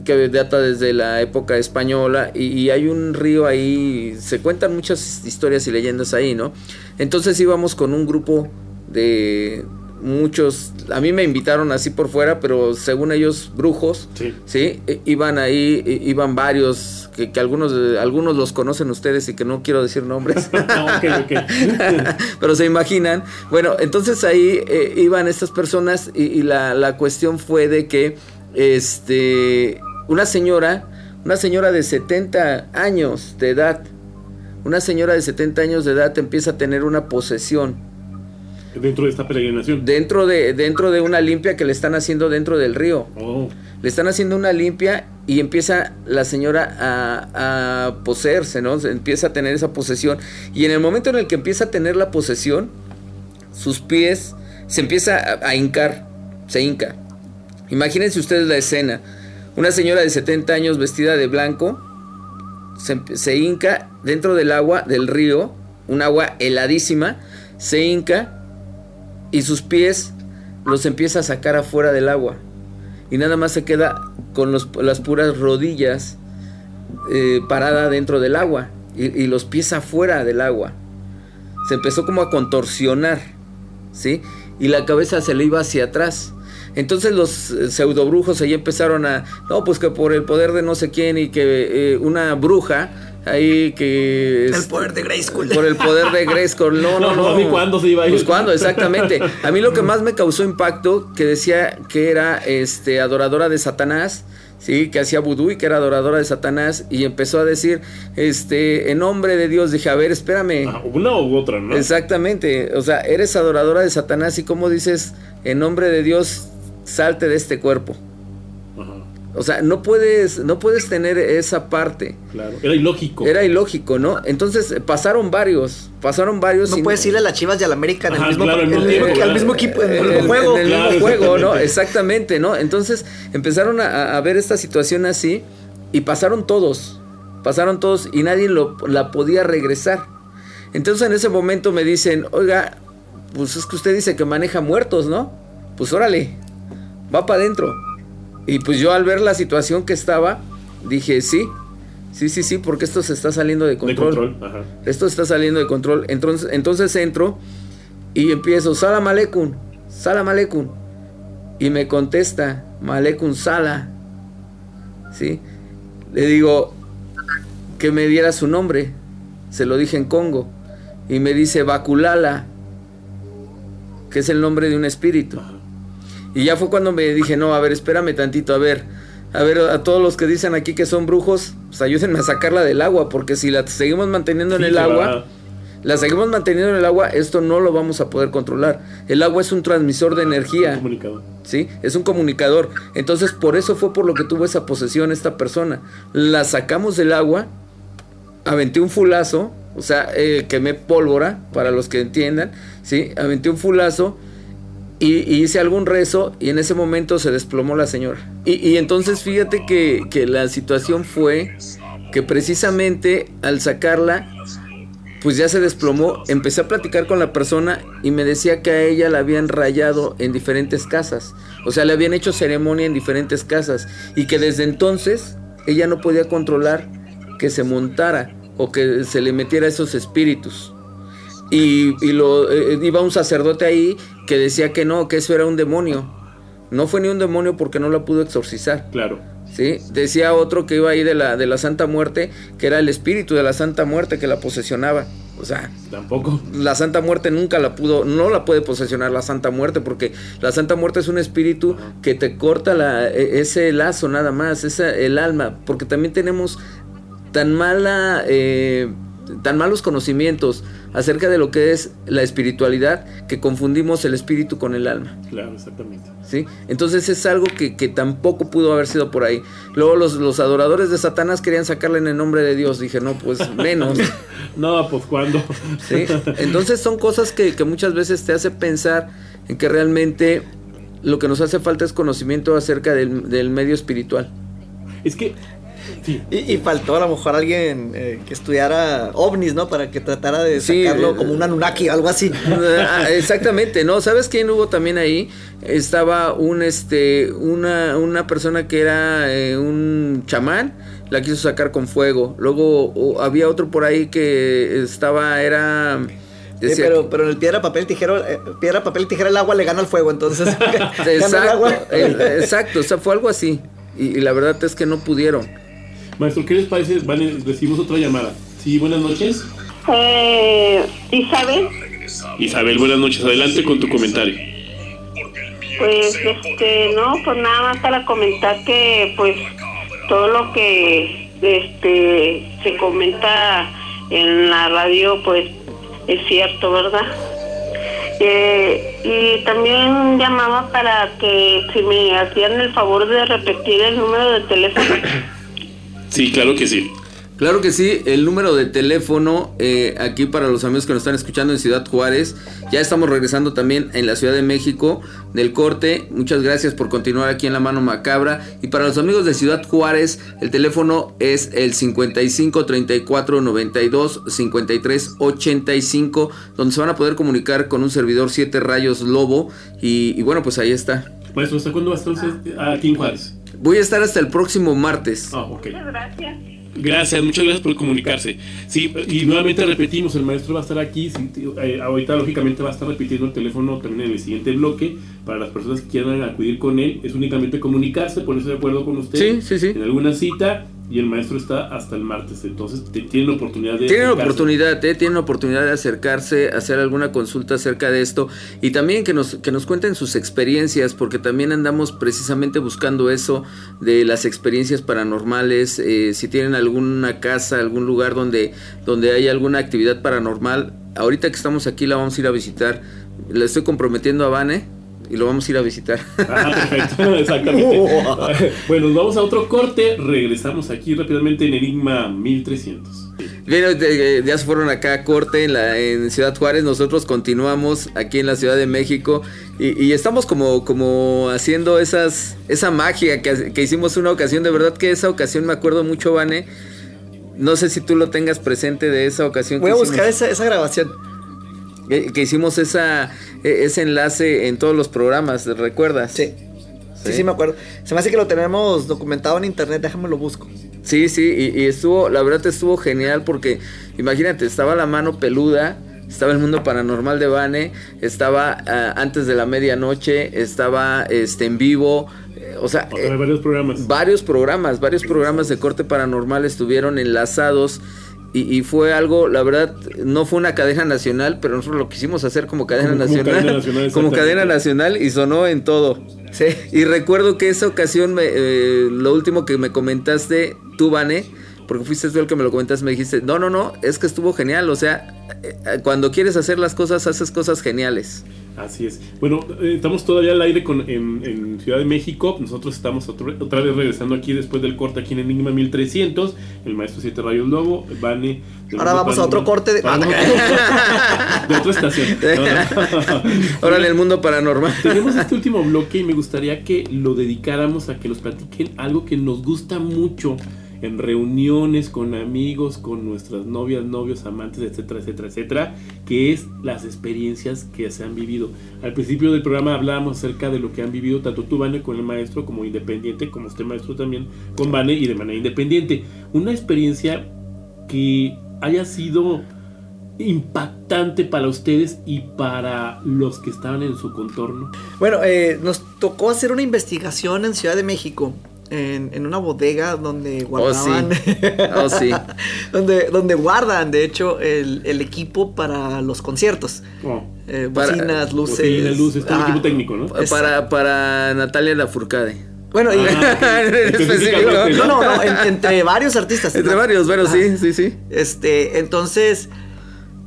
que data desde la época española y, y hay un río ahí, se cuentan muchas historias y leyendas ahí, ¿no? Entonces íbamos con un grupo de muchos, a mí me invitaron así por fuera, pero según ellos brujos, Sí. ¿sí? I- Iban ahí, i- iban varios, que, que algunos, eh, algunos los conocen ustedes y que no quiero decir nombres. Ah, ok, ok. pero se imaginan. Bueno, entonces ahí eh, iban estas personas y, y la, la cuestión fue de que este una señora, una señora de 70 años de edad, una señora de 70 años de edad empieza a tener una posesión Dentro de esta peregrinación. dentro de, dentro de una limpia que le están haciendo dentro del río. Oh, Le están haciendo una limpia y empieza la señora a, a poseerse, ¿no? Empieza a tener esa posesión. Y en el momento en el que empieza a tener la posesión, sus pies se empieza a, a hincar, se hinca. Imagínense ustedes la escena. Una señora de 70 años vestida de blanco se, empe- se hinca dentro del agua del río, un agua heladísima, se hinca y sus pies los empieza a sacar afuera del agua y nada más se queda con los- las puras rodillas eh, parada dentro del agua y, los pies afuera del agua. Se empezó como a contorsionar, ¿sí? Y la cabeza se le iba hacia atrás. Entonces los eh, pseudobrujos ahí empezaron a, no, pues que por el poder de no sé quién y que eh, una bruja ahí que... El es- poder de Grayskull. Por el poder de Grayskull. No, no, No, no. ni cuándo se iba a ir. Pues cuándo, exactamente. A mí lo que más me causó impacto, que decía que era este adoradora de Satanás, sí, que hacía vudú y que era adoradora de Satanás, y empezó a decir, este, en nombre de Dios, dije, a ver, espérame. Ah, una u otra, ¿no? Exactamente, o sea, eres adoradora de Satanás y como dices, en nombre de Dios, salte de este cuerpo. O sea, no puedes, no puedes tener esa parte. claro. Era ilógico. Era ilógico, ¿no? Entonces eh, pasaron varios, pasaron varios. No puedes irle a las Chivas y a la América en el mismo, claro, al el al equipo, en el mismo juego. en el Claro, mismo juego, ¿no? exactamente. Exactamente, ¿no? Entonces empezaron a, a ver esta situación así y pasaron todos, pasaron todos y nadie lo, la podía regresar. Entonces en ese momento me dicen, oiga, pues es que usted dice que maneja muertos, ¿no? Pues órale, va para adentro. Y pues yo al ver la situación que estaba, dije, sí, sí, sí, sí, porque esto se está saliendo de de control. control. Ajá. Esto está saliendo de control. Entonces, entonces entro y empiezo, Salam Aleikum, Salam Aleikum. Y me contesta, Malekun Sala. ¿Sí? Le digo que me diera su nombre. Se lo dije en Congo. Y me dice Bakulala, que es el nombre de un espíritu. Y ya fue cuando me dije, no, a ver, espérame tantito, a ver. A ver, a todos los que dicen aquí que son brujos, pues ayúdenme a sacarla del agua, porque si la seguimos manteniendo en el agua, la seguimos manteniendo en el agua, esto no lo vamos a poder controlar. El agua es un transmisor de energía, Comunicado. ¿sí? Es un comunicador. Entonces, por eso fue por lo que tuvo esa posesión esta persona. La sacamos del agua, aventé un fulazo, o sea, eh, quemé pólvora, para los que entiendan, ¿sí? Aventé un fulazo y, y hice algún rezo y en ese momento se desplomó la señora. Y, entonces fíjate que, que la situación fue que precisamente al sacarla, pues ya se desplomó. Empecé a platicar con la persona y me decía que a ella la habían rayado en diferentes casas. O sea, le habían hecho ceremonia en diferentes casas. Y que desde entonces ella no podía controlar que se montara o que se le metiera esos espíritus. Y, y lo, eh, iba un sacerdote ahí que decía que no, que eso era un demonio. No fue ni un demonio porque no la pudo exorcizar. Claro. ¿sí? Decía otro que iba ahí de la, de la Santa Muerte, que era el espíritu de la Santa Muerte que la posesionaba. O sea, Tampoco. la Santa Muerte nunca la pudo, no la puede posesionar la Santa Muerte, porque la Santa Muerte es un espíritu que te corta la, e- ese lazo nada más, esa, el alma, porque también tenemos tan mala, eh, tan malos conocimientos acerca de lo que es la espiritualidad que confundimos el espíritu con el alma. Claro, exactamente. ¿sí? Entonces es algo que, que tampoco pudo haber sido por ahí. Luego los, los adoradores de Satanás querían sacarle en el nombre de Dios. Dije, no, pues menos. No, pues cuando. ¿sí? Entonces son cosas que, que muchas veces te hace pensar en que realmente lo que nos hace falta es conocimiento acerca del, del medio espiritual. Es que. Sí. Y, y faltó a lo mejor alguien eh, que estudiara ovnis, ¿no? Para que tratara de Sí, sacarlo eh, como un Anunnaki o algo así. Ah, Exactamente, ¿no? ¿Sabes quién hubo también ahí? Estaba un este una, una persona que era eh, un chamán, la quiso sacar con fuego. Luego oh, había otro por ahí que estaba era Sí, pero, pero en el piedra, papel, tijera, eh, piedra, papel, tijera, el agua le gana al fuego, entonces. el exacto, agua. eh, exacto, o sea, fue algo así. Y, y la verdad es que no pudieron. Maestro, ¿qué les parece? Vale, recibimos otra llamada. Sí, buenas noches. Eh, Isabel, Isabel, buenas noches. Adelante con tu comentario. pues este, no, pues nada más para comentar que pues todo lo que este se comenta en la radio pues es cierto, ¿verdad? Eh, y también llamaba para que si me hacían el favor de repetir el número de teléfono. Sí, claro que sí. Claro que sí, el número de teléfono eh, aquí para los amigos que nos están escuchando en Ciudad Juárez. Ya estamos regresando también en la Ciudad de México del corte. Muchas gracias por continuar aquí en la mano macabra. Y para los amigos de Ciudad Juárez, el teléfono es el 55 34 92 53 85, donde se van a poder comunicar con un servidor 7 Rayos Lobo. Y, y bueno, pues ahí está. Maestro, ¿hasta cuándo va a estar usted aquí en Juárez? Voy a estar hasta el próximo martes. Ah, ok. Muchas gracias. Gracias, muchas gracias por comunicarse. Sí, y nuevamente repetimos, el maestro va a estar aquí. sí, eh, ahorita, lógicamente, va a estar repitiendo el teléfono también en el siguiente bloque. Para las personas que quieran acudir con él, es únicamente comunicarse, ponerse de acuerdo con usted Sí, sí, sí. en alguna cita y el maestro está hasta el martes. Entonces tienen la oportunidad de. Tienen acercarse. oportunidad, ¿eh? tienen oportunidad de acercarse, hacer alguna consulta acerca de esto y también que nos, que nos cuenten sus experiencias, porque también andamos precisamente buscando eso de las experiencias paranormales, eh, si tienen alguna casa, algún lugar donde, donde hay alguna actividad paranormal, ahorita que estamos aquí la vamos a ir a visitar, le estoy comprometiendo a Vane y lo vamos a ir a visitar. Ah, perfecto, exactamente. bueno, nos vamos a otro corte. Regresamos aquí rápidamente en Enigma 1300. Bien, eh, ya se fueron acá a corte en, la, en Ciudad Juárez, nosotros continuamos aquí en la Ciudad de México y, y estamos como, como haciendo esas, esa magia que, que hicimos una ocasión, de verdad que esa ocasión me acuerdo mucho, Vane, no sé si tú lo tengas presente de esa ocasión Voy que a hicimos, buscar esa, esa grabación. Que, que hicimos esa, e- ese enlace en todos los programas, ¿recuerdas? Sí. Sí, sí, me acuerdo. Se me hace que lo tenemos documentado en internet, déjame lo busco. Sí, sí, y, y estuvo, la verdad estuvo genial porque, imagínate, estaba la mano peluda, estaba el mundo paranormal de Vane, estaba ah, antes de la medianoche, estaba este en vivo, eh, o sea, eh, varios programas. varios programas, varios programas de corte paranormal estuvieron enlazados. Y, y fue algo, la verdad, no fue una cadena nacional, pero nosotros lo quisimos hacer como cadena Como- como nacional. cadena nacional, como cadena nacional y sonó en todo. Sí. Y recuerdo que esa ocasión, me, eh, lo último que me comentaste, tú, Vane, porque fuiste tú el que me lo comentaste, me dijiste, no, no, no, es que estuvo genial, o sea, eh, eh, cuando quieres hacer las cosas, haces cosas geniales. Así es. Bueno, eh, estamos todavía al aire con, en, en Ciudad de México. Nosotros estamos otro- otra vez regresando aquí después del corte aquí en Enigma 1300. El maestro Siete Rayos Lobo, Vane. Ahora Mundo vamos a otro corte de- Vamos a otro- de otra estación. Ahora en el mundo paranormal. Tenemos este último bloque y me gustaría que lo dedicáramos a que nos platiquen algo que nos gusta mucho en reuniones con amigos, con nuestras novias, novios, amantes, etcétera, etcétera, etcétera, que es las experiencias que se han vivido. Al principio del programa hablábamos acerca de lo que han vivido tanto tú, Vane, con el maestro, como independiente, como este maestro también con Vane y de manera independiente. Una experiencia que haya sido impactante para ustedes y para los que estaban en su contorno. Bueno, eh, nos tocó hacer una investigación en Ciudad de México. En, en una bodega donde guardaban. Oh, sí. donde, donde guardan, de hecho, el, el equipo para los conciertos. Oh. Eh, Para- bocinas, luces. Bocinas, luces, todo el ah, equipo técnico, ¿no? Para, para Natalia Lafourcade. Bueno, y- Ah. En específico. No, no, no, en- entre varios artistas. Entre ¿no? varios, bueno, Ajá. sí, sí, sí. Este, entonces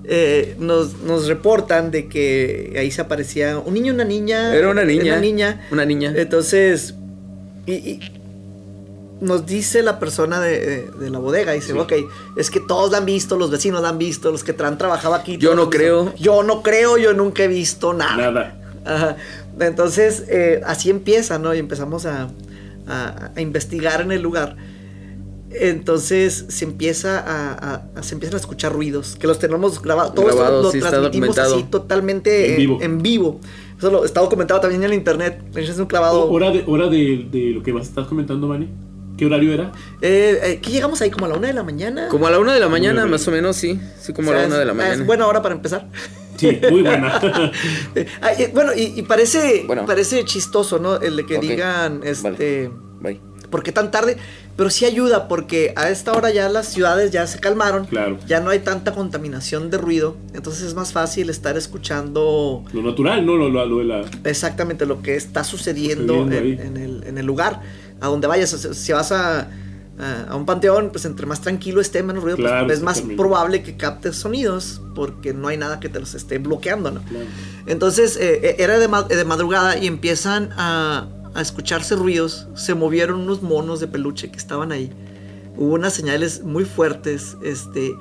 eh, nos, nos reportan de que ahí se aparecía un niño y una niña. Era una niña. Una niña. Una niña. Entonces, y, y nos dice la persona de, de- de la bodega, dice, Sí. ok, es que todos la han visto, los vecinos la han visto, los que han trabajado aquí. Yo no lo han visto". creo. Yo no creo, yo nunca he visto nada. Nada. Ajá. Entonces, eh, así empieza, ¿no? Y empezamos a, a- a investigar en el lugar. Entonces se empieza a, a- a- se empiezan a escuchar ruidos que los tenemos grabados. Todo Grabados, esto lo sí, está transmitimos así totalmente En vivo. en vivo. Eso lo, está documentado también en el internet. Es un clavado. Hora de, hora de, de lo que vas a estar comentando, Vani. ¿Qué horario era? Eh, eh, ¿Qué llegamos ahí? ¿Como a la una de la mañana? Como a la una de la mañana, Muy más o menos, sí. Sí, como O sea, a la una de la es- mañana. Es buena hora para empezar. Sí, muy buena. Eh, ah, bueno, y, y parece, Bueno. parece chistoso, ¿no? El de que digan, este, Bye. ¿por qué tan tarde? Pero sí ayuda porque a esta hora ya las ciudades ya se calmaron. Claro. Ya no hay tanta contaminación de ruido. Entonces es más fácil estar escuchando Lo natural, ¿no? Lo, lo, lo de la. exactamente lo que está sucediendo, Sucediendo ahí. en, en el, en el lugar. A donde vayas. O sea, Si vas a, a, a un panteón, pues entre más tranquilo esté, menos ruido, pues, es más probable que captes sonidos porque no hay nada que te los esté bloqueando, ¿no? Claro. Entonces eh, eh, era de, ma- de madrugada y empiezan a, a escucharse ruidos. Se movieron unos monos de peluche que estaban ahí. Hubo unas señales muy fuertes este,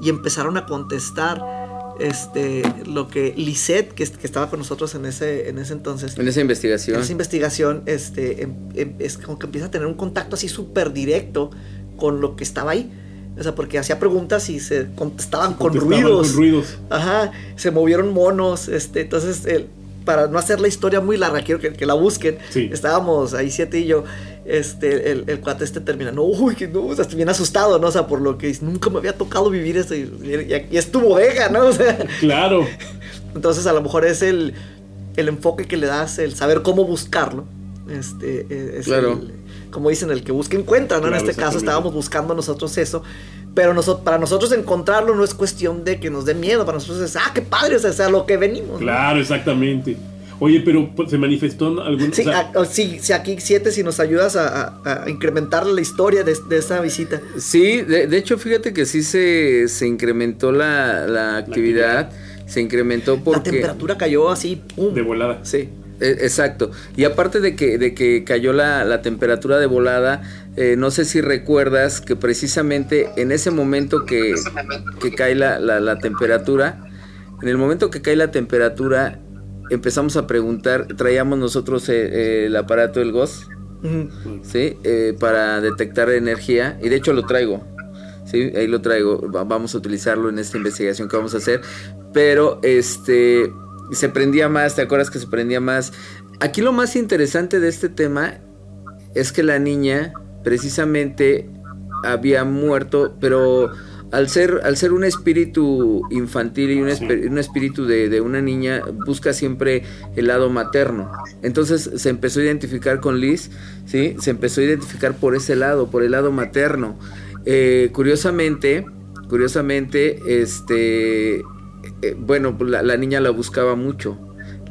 y empezaron a contestar este, lo que Lisette, que, que estaba con nosotros en ese, en ese entonces, En esa investigación. en esa investigación, este, em- em- es como que empieza a tener un contacto así súper directo con lo que estaba ahí. O sea, porque hacía preguntas y se contestaban con Contestaban ruidos. Con ruidos. Ajá, se movieron monos, este, entonces, el- para no hacer la historia muy larga, quiero que, que la busquen. Sí. Estábamos ahí siete y yo, este, el, el cuate este termina, no, uy, que no, o sea, estoy bien asustado, ¿no? O sea, por lo que dice, nunca me había tocado vivir esto y, y- y es tu bodega, ¿no? O sea, Claro. entonces a lo mejor es el, el enfoque que le das, el saber cómo buscarlo. Este, eh, es Claro. el- como dicen, el que busca encuentra, ¿no? Claro, en este caso estábamos buscando nosotros eso, pero nosotros, para nosotros encontrarlo no es cuestión de que nos dé miedo, para nosotros es, ah, qué padre, o sea, es a lo que venimos. ¿no? Claro, exactamente. Oye, pero pues, se manifestó en algún. Sí, o sea, a- sí, sí, aquí siete, si nos ayudas a, a- a incrementar la historia de, de esa visita. Sí, de, de hecho, fíjate que sí se, se incrementó la, la actividad, se incrementó La porque... temperatura cayó así, pum. de volada. Sí. E- Exacto. Y aparte de que, de que cayó la, la temperatura de volada, eh, no sé si recuerdas que precisamente en ese momento que, que cae la, la- la temperatura, en el momento que cae la temperatura, empezamos a preguntar, traíamos nosotros eh, eh, el aparato del GOS. ¿sí? Eh, para detectar energía, y de hecho lo traigo. Sí, ahí lo traigo. Va- Vamos a utilizarlo en esta investigación que vamos a hacer. Pero este se prendía más, ¿te acuerdas que se prendía más? Aquí lo más interesante de este tema es que la niña precisamente había muerto, pero al ser, al ser un espíritu infantil y un, espíritu de, de una niña, busca siempre el lado materno. Entonces se empezó a identificar con Liz, ¿sí? Se empezó a identificar por ese lado, por el lado materno. Eh, curiosamente, curiosamente, este, eh, bueno, pues la, la niña la buscaba mucho.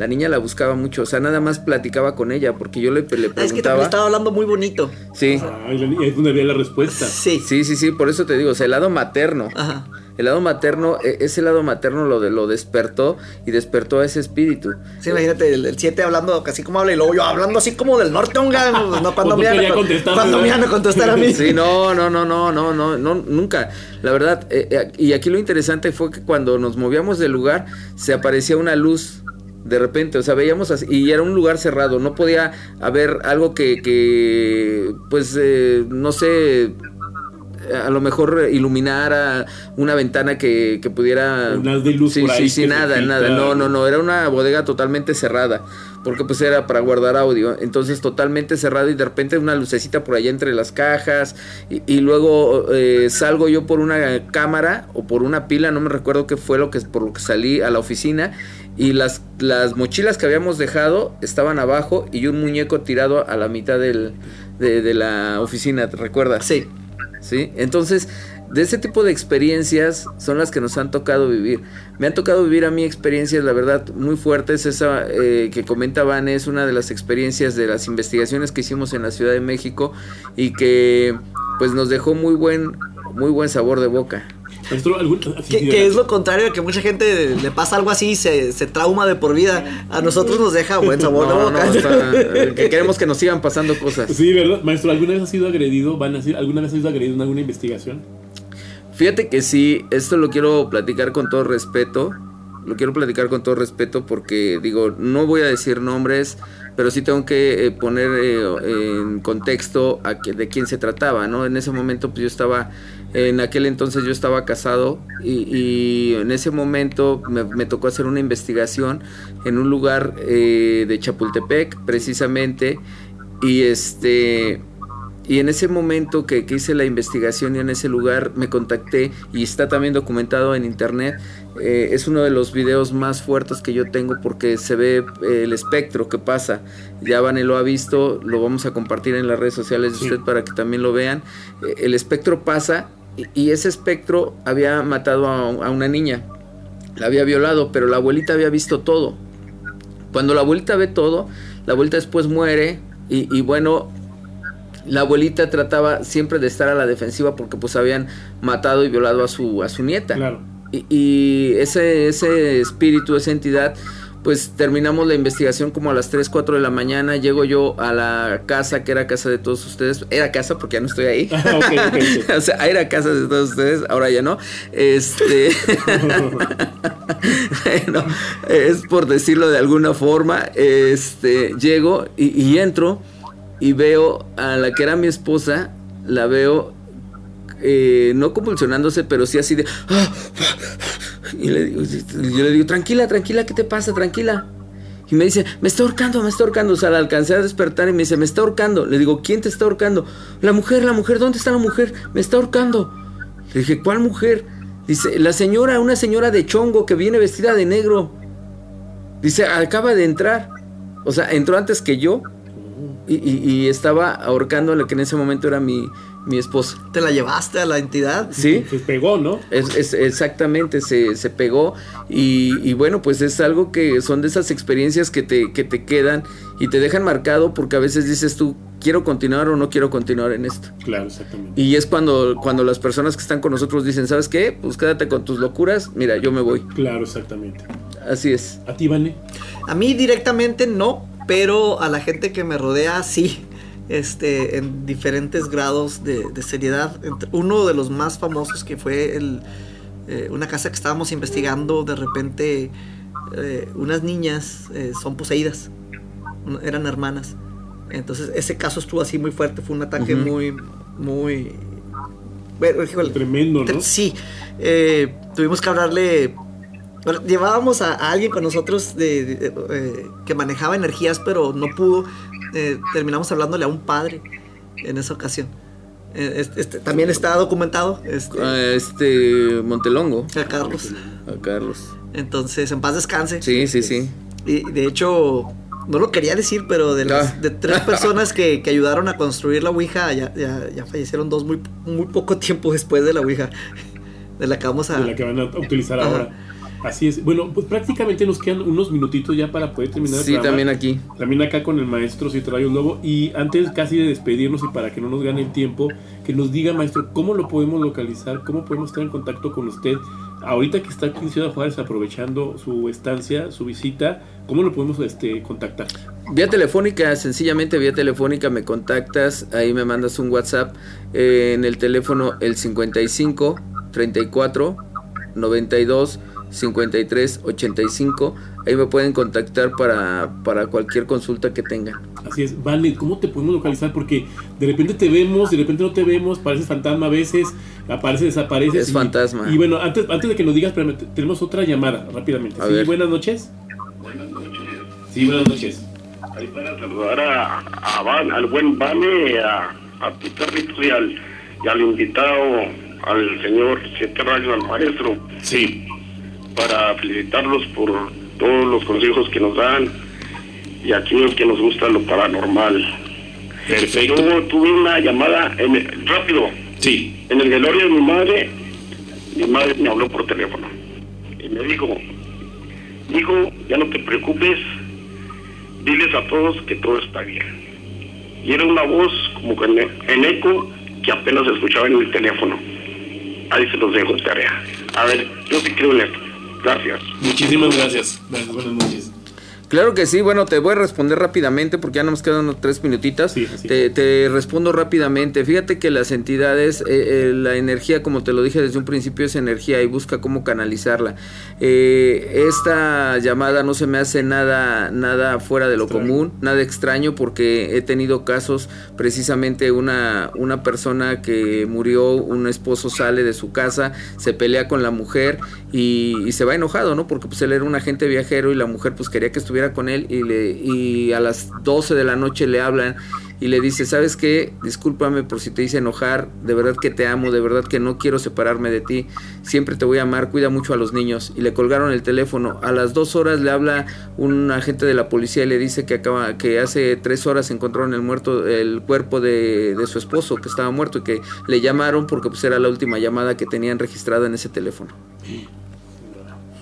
La niña la buscaba mucho, o sea, nada más platicaba con ella, porque yo le, le Ah, es que preguntaba. estaba hablando muy bonito. Sí, la- es donde había la respuesta. Sí. sí, sí, sí, por eso te digo, o sea, el lado materno. Ajá. El lado materno, e- ese lado materno lo, de, lo despertó y despertó a ese espíritu. Sí, imagínate el 7 hablando casi como habla y luego yo hablando así como del norte un no, no, cuando me iban a contestar a mí. Sí, no, no, no, no, no, no, no, nunca. La verdad, eh, eh, y aquí lo interesante fue que cuando nos movíamos del lugar, se aparecía una luz de repente, o sea, veíamos así, y era un lugar cerrado, no podía haber algo que, que pues, eh, no sé, a lo mejor iluminara una ventana que, que pudiera... Un haz de luz sí, por ahí sí, sí, nada, nada, no, no, no, era una bodega totalmente cerrada, porque pues era para guardar audio, entonces totalmente cerrado y de repente una lucecita por allá entre las cajas y, y luego eh, salgo yo por una cámara o por una pila, no me recuerdo qué fue lo que por lo que salí a la oficina y las, las mochilas que habíamos dejado estaban abajo y un muñeco tirado a la mitad del, de, de la oficina, ¿te recuerdas? Sí. ¿sí? Entonces, de ese tipo de experiencias son las que nos han tocado vivir. Me han tocado vivir a mí experiencias, la verdad, muy fuertes. Esa eh, que comenta Van es una de las experiencias de las investigaciones que hicimos en la Ciudad de México y que pues nos dejó muy buen, muy buen sabor de boca. Maestro, algún- así, Que, que es lo contrario, que mucha gente le pasa algo así y se, se trauma de por vida. A nosotros nos deja buen sabor No, boca. no, que queremos que nos sigan pasando cosas. Sí, ¿verdad? Maestro, ¿alguna vez ha sido agredido? ¿Van a decir, ¿Alguna vez ha sido agredido en alguna investigación? Fíjate que sí, esto lo quiero platicar con todo respeto. Lo quiero platicar con todo respeto porque digo, no voy a decir nombres, pero sí tengo que eh, poner eh, en contexto a que, de quién se trataba, ¿no? En ese momento pues yo estaba, en aquel entonces yo estaba casado y, y en ese momento me, me tocó hacer una investigación en un lugar eh, de Chapultepec precisamente y este y en ese momento que, que hice la investigación y en ese lugar me contacté y está también documentado en internet. eh, es uno de los videos más fuertes que yo tengo porque se ve eh, el espectro que pasa. Ya Vane lo ha visto, lo vamos a compartir en las redes sociales de Sí. usted para que también lo vean. Eh, el espectro pasa y, ese espectro había matado a, a una niña. La había violado, pero la abuelita había visto todo. Cuando la abuelita ve todo, la abuelita después muere y, y bueno, la abuelita trataba siempre de estar a la defensiva porque pues habían matado y violado a su, a su nieta. Claro. Y, y ese, ese espíritu, esa entidad, pues terminamos la investigación como a las 3, 4 de la mañana. Llego yo a la casa, que era casa de todos ustedes. Era casa porque ya no estoy ahí. Ah, o sea, era casa de todos ustedes, ahora ya no. Este. bueno, es por decirlo de alguna forma. Este. Llego y, y entro y veo a la que era mi esposa, la veo. eh, no convulsionándose, pero sí así de. Y le digo, yo le digo, tranquila, tranquila, ¿qué te pasa? Tranquila. Y me dice, me está ahorcando, me está ahorcando. O sea, la alcancé a despertar y me dice, me está ahorcando. Le digo, ¿quién te está ahorcando? La mujer, la mujer, ¿dónde está la mujer? Me está ahorcando. Le dije, ¿cuál mujer? Dice, la señora, una señora de chongo que viene vestida de negro. Dice, acaba de entrar. O sea, entró antes que yo. y, y- estaba ahorcando a la que en ese momento era mi, mi esposa. ¿Te la llevaste a la entidad? ¿Sí? Se pegó, ¿no? Es, es- exactamente, se, se pegó y, y bueno, pues es algo que son de esas experiencias que te, que te quedan y te dejan marcado porque a veces dices tú, quiero continuar o no quiero continuar en esto. Claro, exactamente. Y es cuando, cuando las personas que están con nosotros dicen, ¿sabes qué? Pues quédate con tus locuras, mira, yo me voy. Claro, exactamente. Así es. ¿A ti, Vane? A mí directamente no, pero a la gente que me rodea sí. Este, en diferentes grados de, de seriedad. Uno de los más famosos que fue el, eh, una casa que estábamos investigando, de repente eh, unas niñas eh, son poseídas, eran hermanas. Entonces ese caso estuvo así muy fuerte, fue un ataque muy, muy... Bueno, híjole, Tremendo, ¿no? Sí, eh, tuvimos que hablarle. llevábamos a, a alguien con nosotros de, de- eh, que manejaba energías, pero no pudo. Eh, terminamos hablándole a un padre en esa ocasión. Eh, este, este, también está documentado. Este, A este Montelongo, a Carlos. a Carlos. Entonces, en paz descanse. Sí, sí, sí. Y de hecho, no lo quería decir, pero de, las, Ah. de tres personas que, que ayudaron a construir la Ouija, ya, ya, ya fallecieron dos muy, muy poco tiempo después de la Ouija. De la que vamos a. de la que van a utilizar Ajá. ahora. Así es. Bueno, pues prácticamente nos quedan unos minutitos ya para poder terminar Sí, también aquí. También acá con el maestro Citrayo Lobo. Y antes casi de despedirnos y para que no nos gane el tiempo, que nos diga, maestro, cómo lo podemos localizar, cómo podemos estar en contacto con usted. Ahorita que está aquí en Ciudad Juárez aprovechando su estancia, su visita, ¿cómo lo podemos este, contactar? Vía telefónica, sencillamente vía telefónica me contactas, ahí me mandas un WhatsApp eh, en el teléfono el 55 34 92 53 85. Ahí me pueden contactar para, para cualquier consulta que tengan. Así es, Vale, ¿cómo te podemos localizar? Porque de repente te vemos, de repente no te vemos, pareces fantasma a veces, aparece, desapareces. Es y- fantasma. Y bueno, antes, antes de que nos digas, tenemos otra llamada rápidamente. A sí, ver. buenas noches. Sí, buenas noches. Ahí para saludar a, a Van- al buen Vane, a, a tu perrito y al, y al invitado, al señor Siete Rayos, al maestro, Sí. Para felicitarlos por todos los consejos que nos dan y aquellos que nos gusta lo paranormal. Perfecto. Yo tuve una llamada en el- rápido Sí. en el velorio de mi madre. Mi madre me habló por teléfono y me dijo, hijo, ya no te preocupes, diles a todos que todo está bien. Y era una voz como que en, eco que apenas escuchaba en el teléfono. Ahí se los dejo de tarea. A ver, yo sí creo en esto. Gracias. Muchísimas gracias. Buenas noches. Claro que sí, bueno, te voy a responder rápidamente porque ya nos quedan tres. Sí, así te, te respondo rápidamente. Fíjate que las entidades, eh, eh, la energía, como te lo dije desde un principio, es energía y busca cómo canalizarla. Eh, esta llamada no se me hace nada, nada fuera de lo Extraño. común, nada extraño porque he tenido casos, precisamente una, una persona que murió, un esposo sale de su casa, se pelea con la mujer y, y se va enojado, ¿no? Porque pues él era un agente viajero y la mujer pues quería que estuviera con él y, le, y a las 12 de la noche le hablan y le dice, ¿sabes qué? Discúlpame por si te hice enojar, de verdad que te amo, de verdad que no quiero separarme de ti, siempre te voy a amar, cuida mucho a los niños. Y le colgaron el teléfono. A las dos horas le habla un agente de la policía y le dice que acaba, que hace tres horas encontraron el muerto, el cuerpo de, de su esposo que estaba muerto y que le llamaron porque pues era la última llamada que tenían registrada en ese teléfono.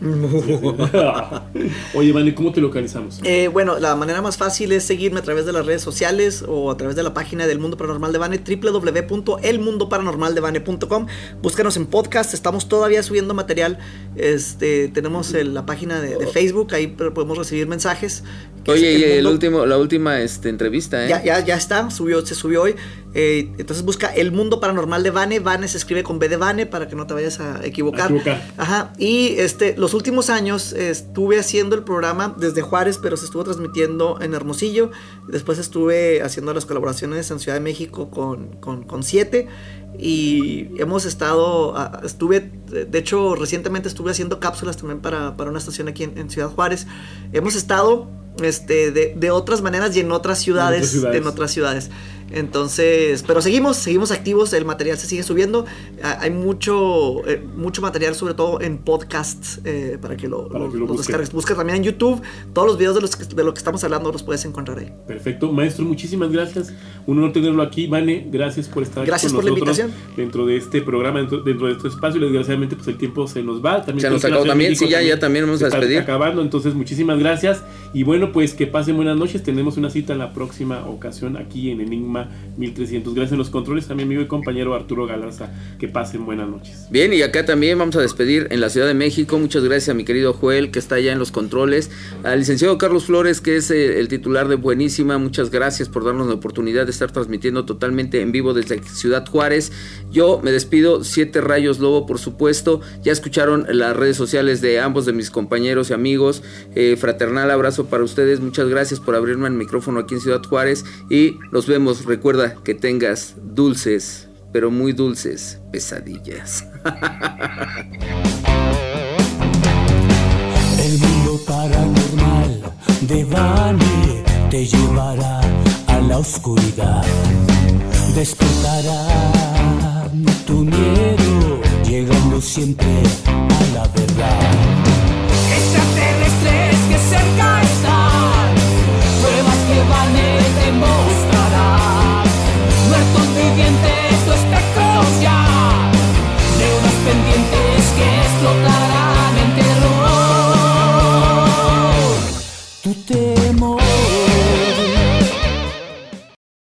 Oye, Vane, ¿cómo te localizamos? Eh, bueno, la manera más fácil es seguirme a través de las redes sociales o a través de la página del Mundo Paranormal de Bane, www.elmundoparanormaldevane.com. Búscanos en podcast, estamos todavía subiendo material. Este, tenemos el- la página de, de Facebook, ahí podemos recibir mensajes. Oye, y el mundo- último, la última este, entrevista, ¿eh? Ya, ya, ya está, subió, se subió hoy. Eh, entonces busca El Mundo Paranormal de Vane. Vane se escribe con B de Vane para que no te vayas a equivocar. Ajá. Y este, los últimos años estuve haciendo el programa desde Juárez, pero se estuvo transmitiendo en Hermosillo. Después estuve haciendo las colaboraciones en Ciudad de México con, con, con Siete. Y hemos estado, estuve, de hecho, recientemente estuve haciendo cápsulas también para, para una estación aquí en, en Ciudad Juárez. Hemos estado este, de, de otras maneras y en otras ciudades. ciudades. En otras ciudades. Entonces, pero seguimos, seguimos activos, el material se sigue subiendo. Ah, Hay mucho, eh, mucho material, sobre todo en podcast, eh, para que lo, Para lo- que lo los busquen. descargues. Busca también en YouTube. Todos los videos de, los que- de lo que estamos hablando los puedes encontrar ahí. Perfecto, maestro, muchísimas gracias. Un honor tenerlo aquí. Vane, gracias por estar Gracias aquí por con la nosotros invitación. dentro de este programa, dentro, dentro de este espacio. Desgraciadamente, pues el tiempo se nos va. También Se nos la acabó también, México sí, ya- ya también vamos a está despedir. acabando, entonces muchísimas gracias. Y bueno, pues que pasen buenas noches. Tenemos una cita en la próxima ocasión aquí en Enigma 1300. Gracias a los controles a mi amigo y compañero Arturo Galarza. Que pasen buenas noches. Bien, y acá también vamos a despedir en la Ciudad de México. Muchas gracias a mi querido Joel, que está allá en los controles. Al licenciado Carlos Flores, que es eh, el titular de Buenísima. Muchas gracias por darnos la oportunidad de estar transmitiendo totalmente en vivo desde Ciudad Juárez. Yo me despido, Siete Rayos Lobo, por supuesto. Ya escucharon las redes sociales de ambos de mis compañeros y amigos. Eh, fraternal abrazo para ustedes. Muchas gracias por abrirme el micrófono aquí en Ciudad Juárez. Y nos vemos. Recuerda que tengas dulces, pero muy dulces pesadillas. El mundo paranormal de Bani te llevará a la oscuridad. Despertará tu miedo, llegando siempre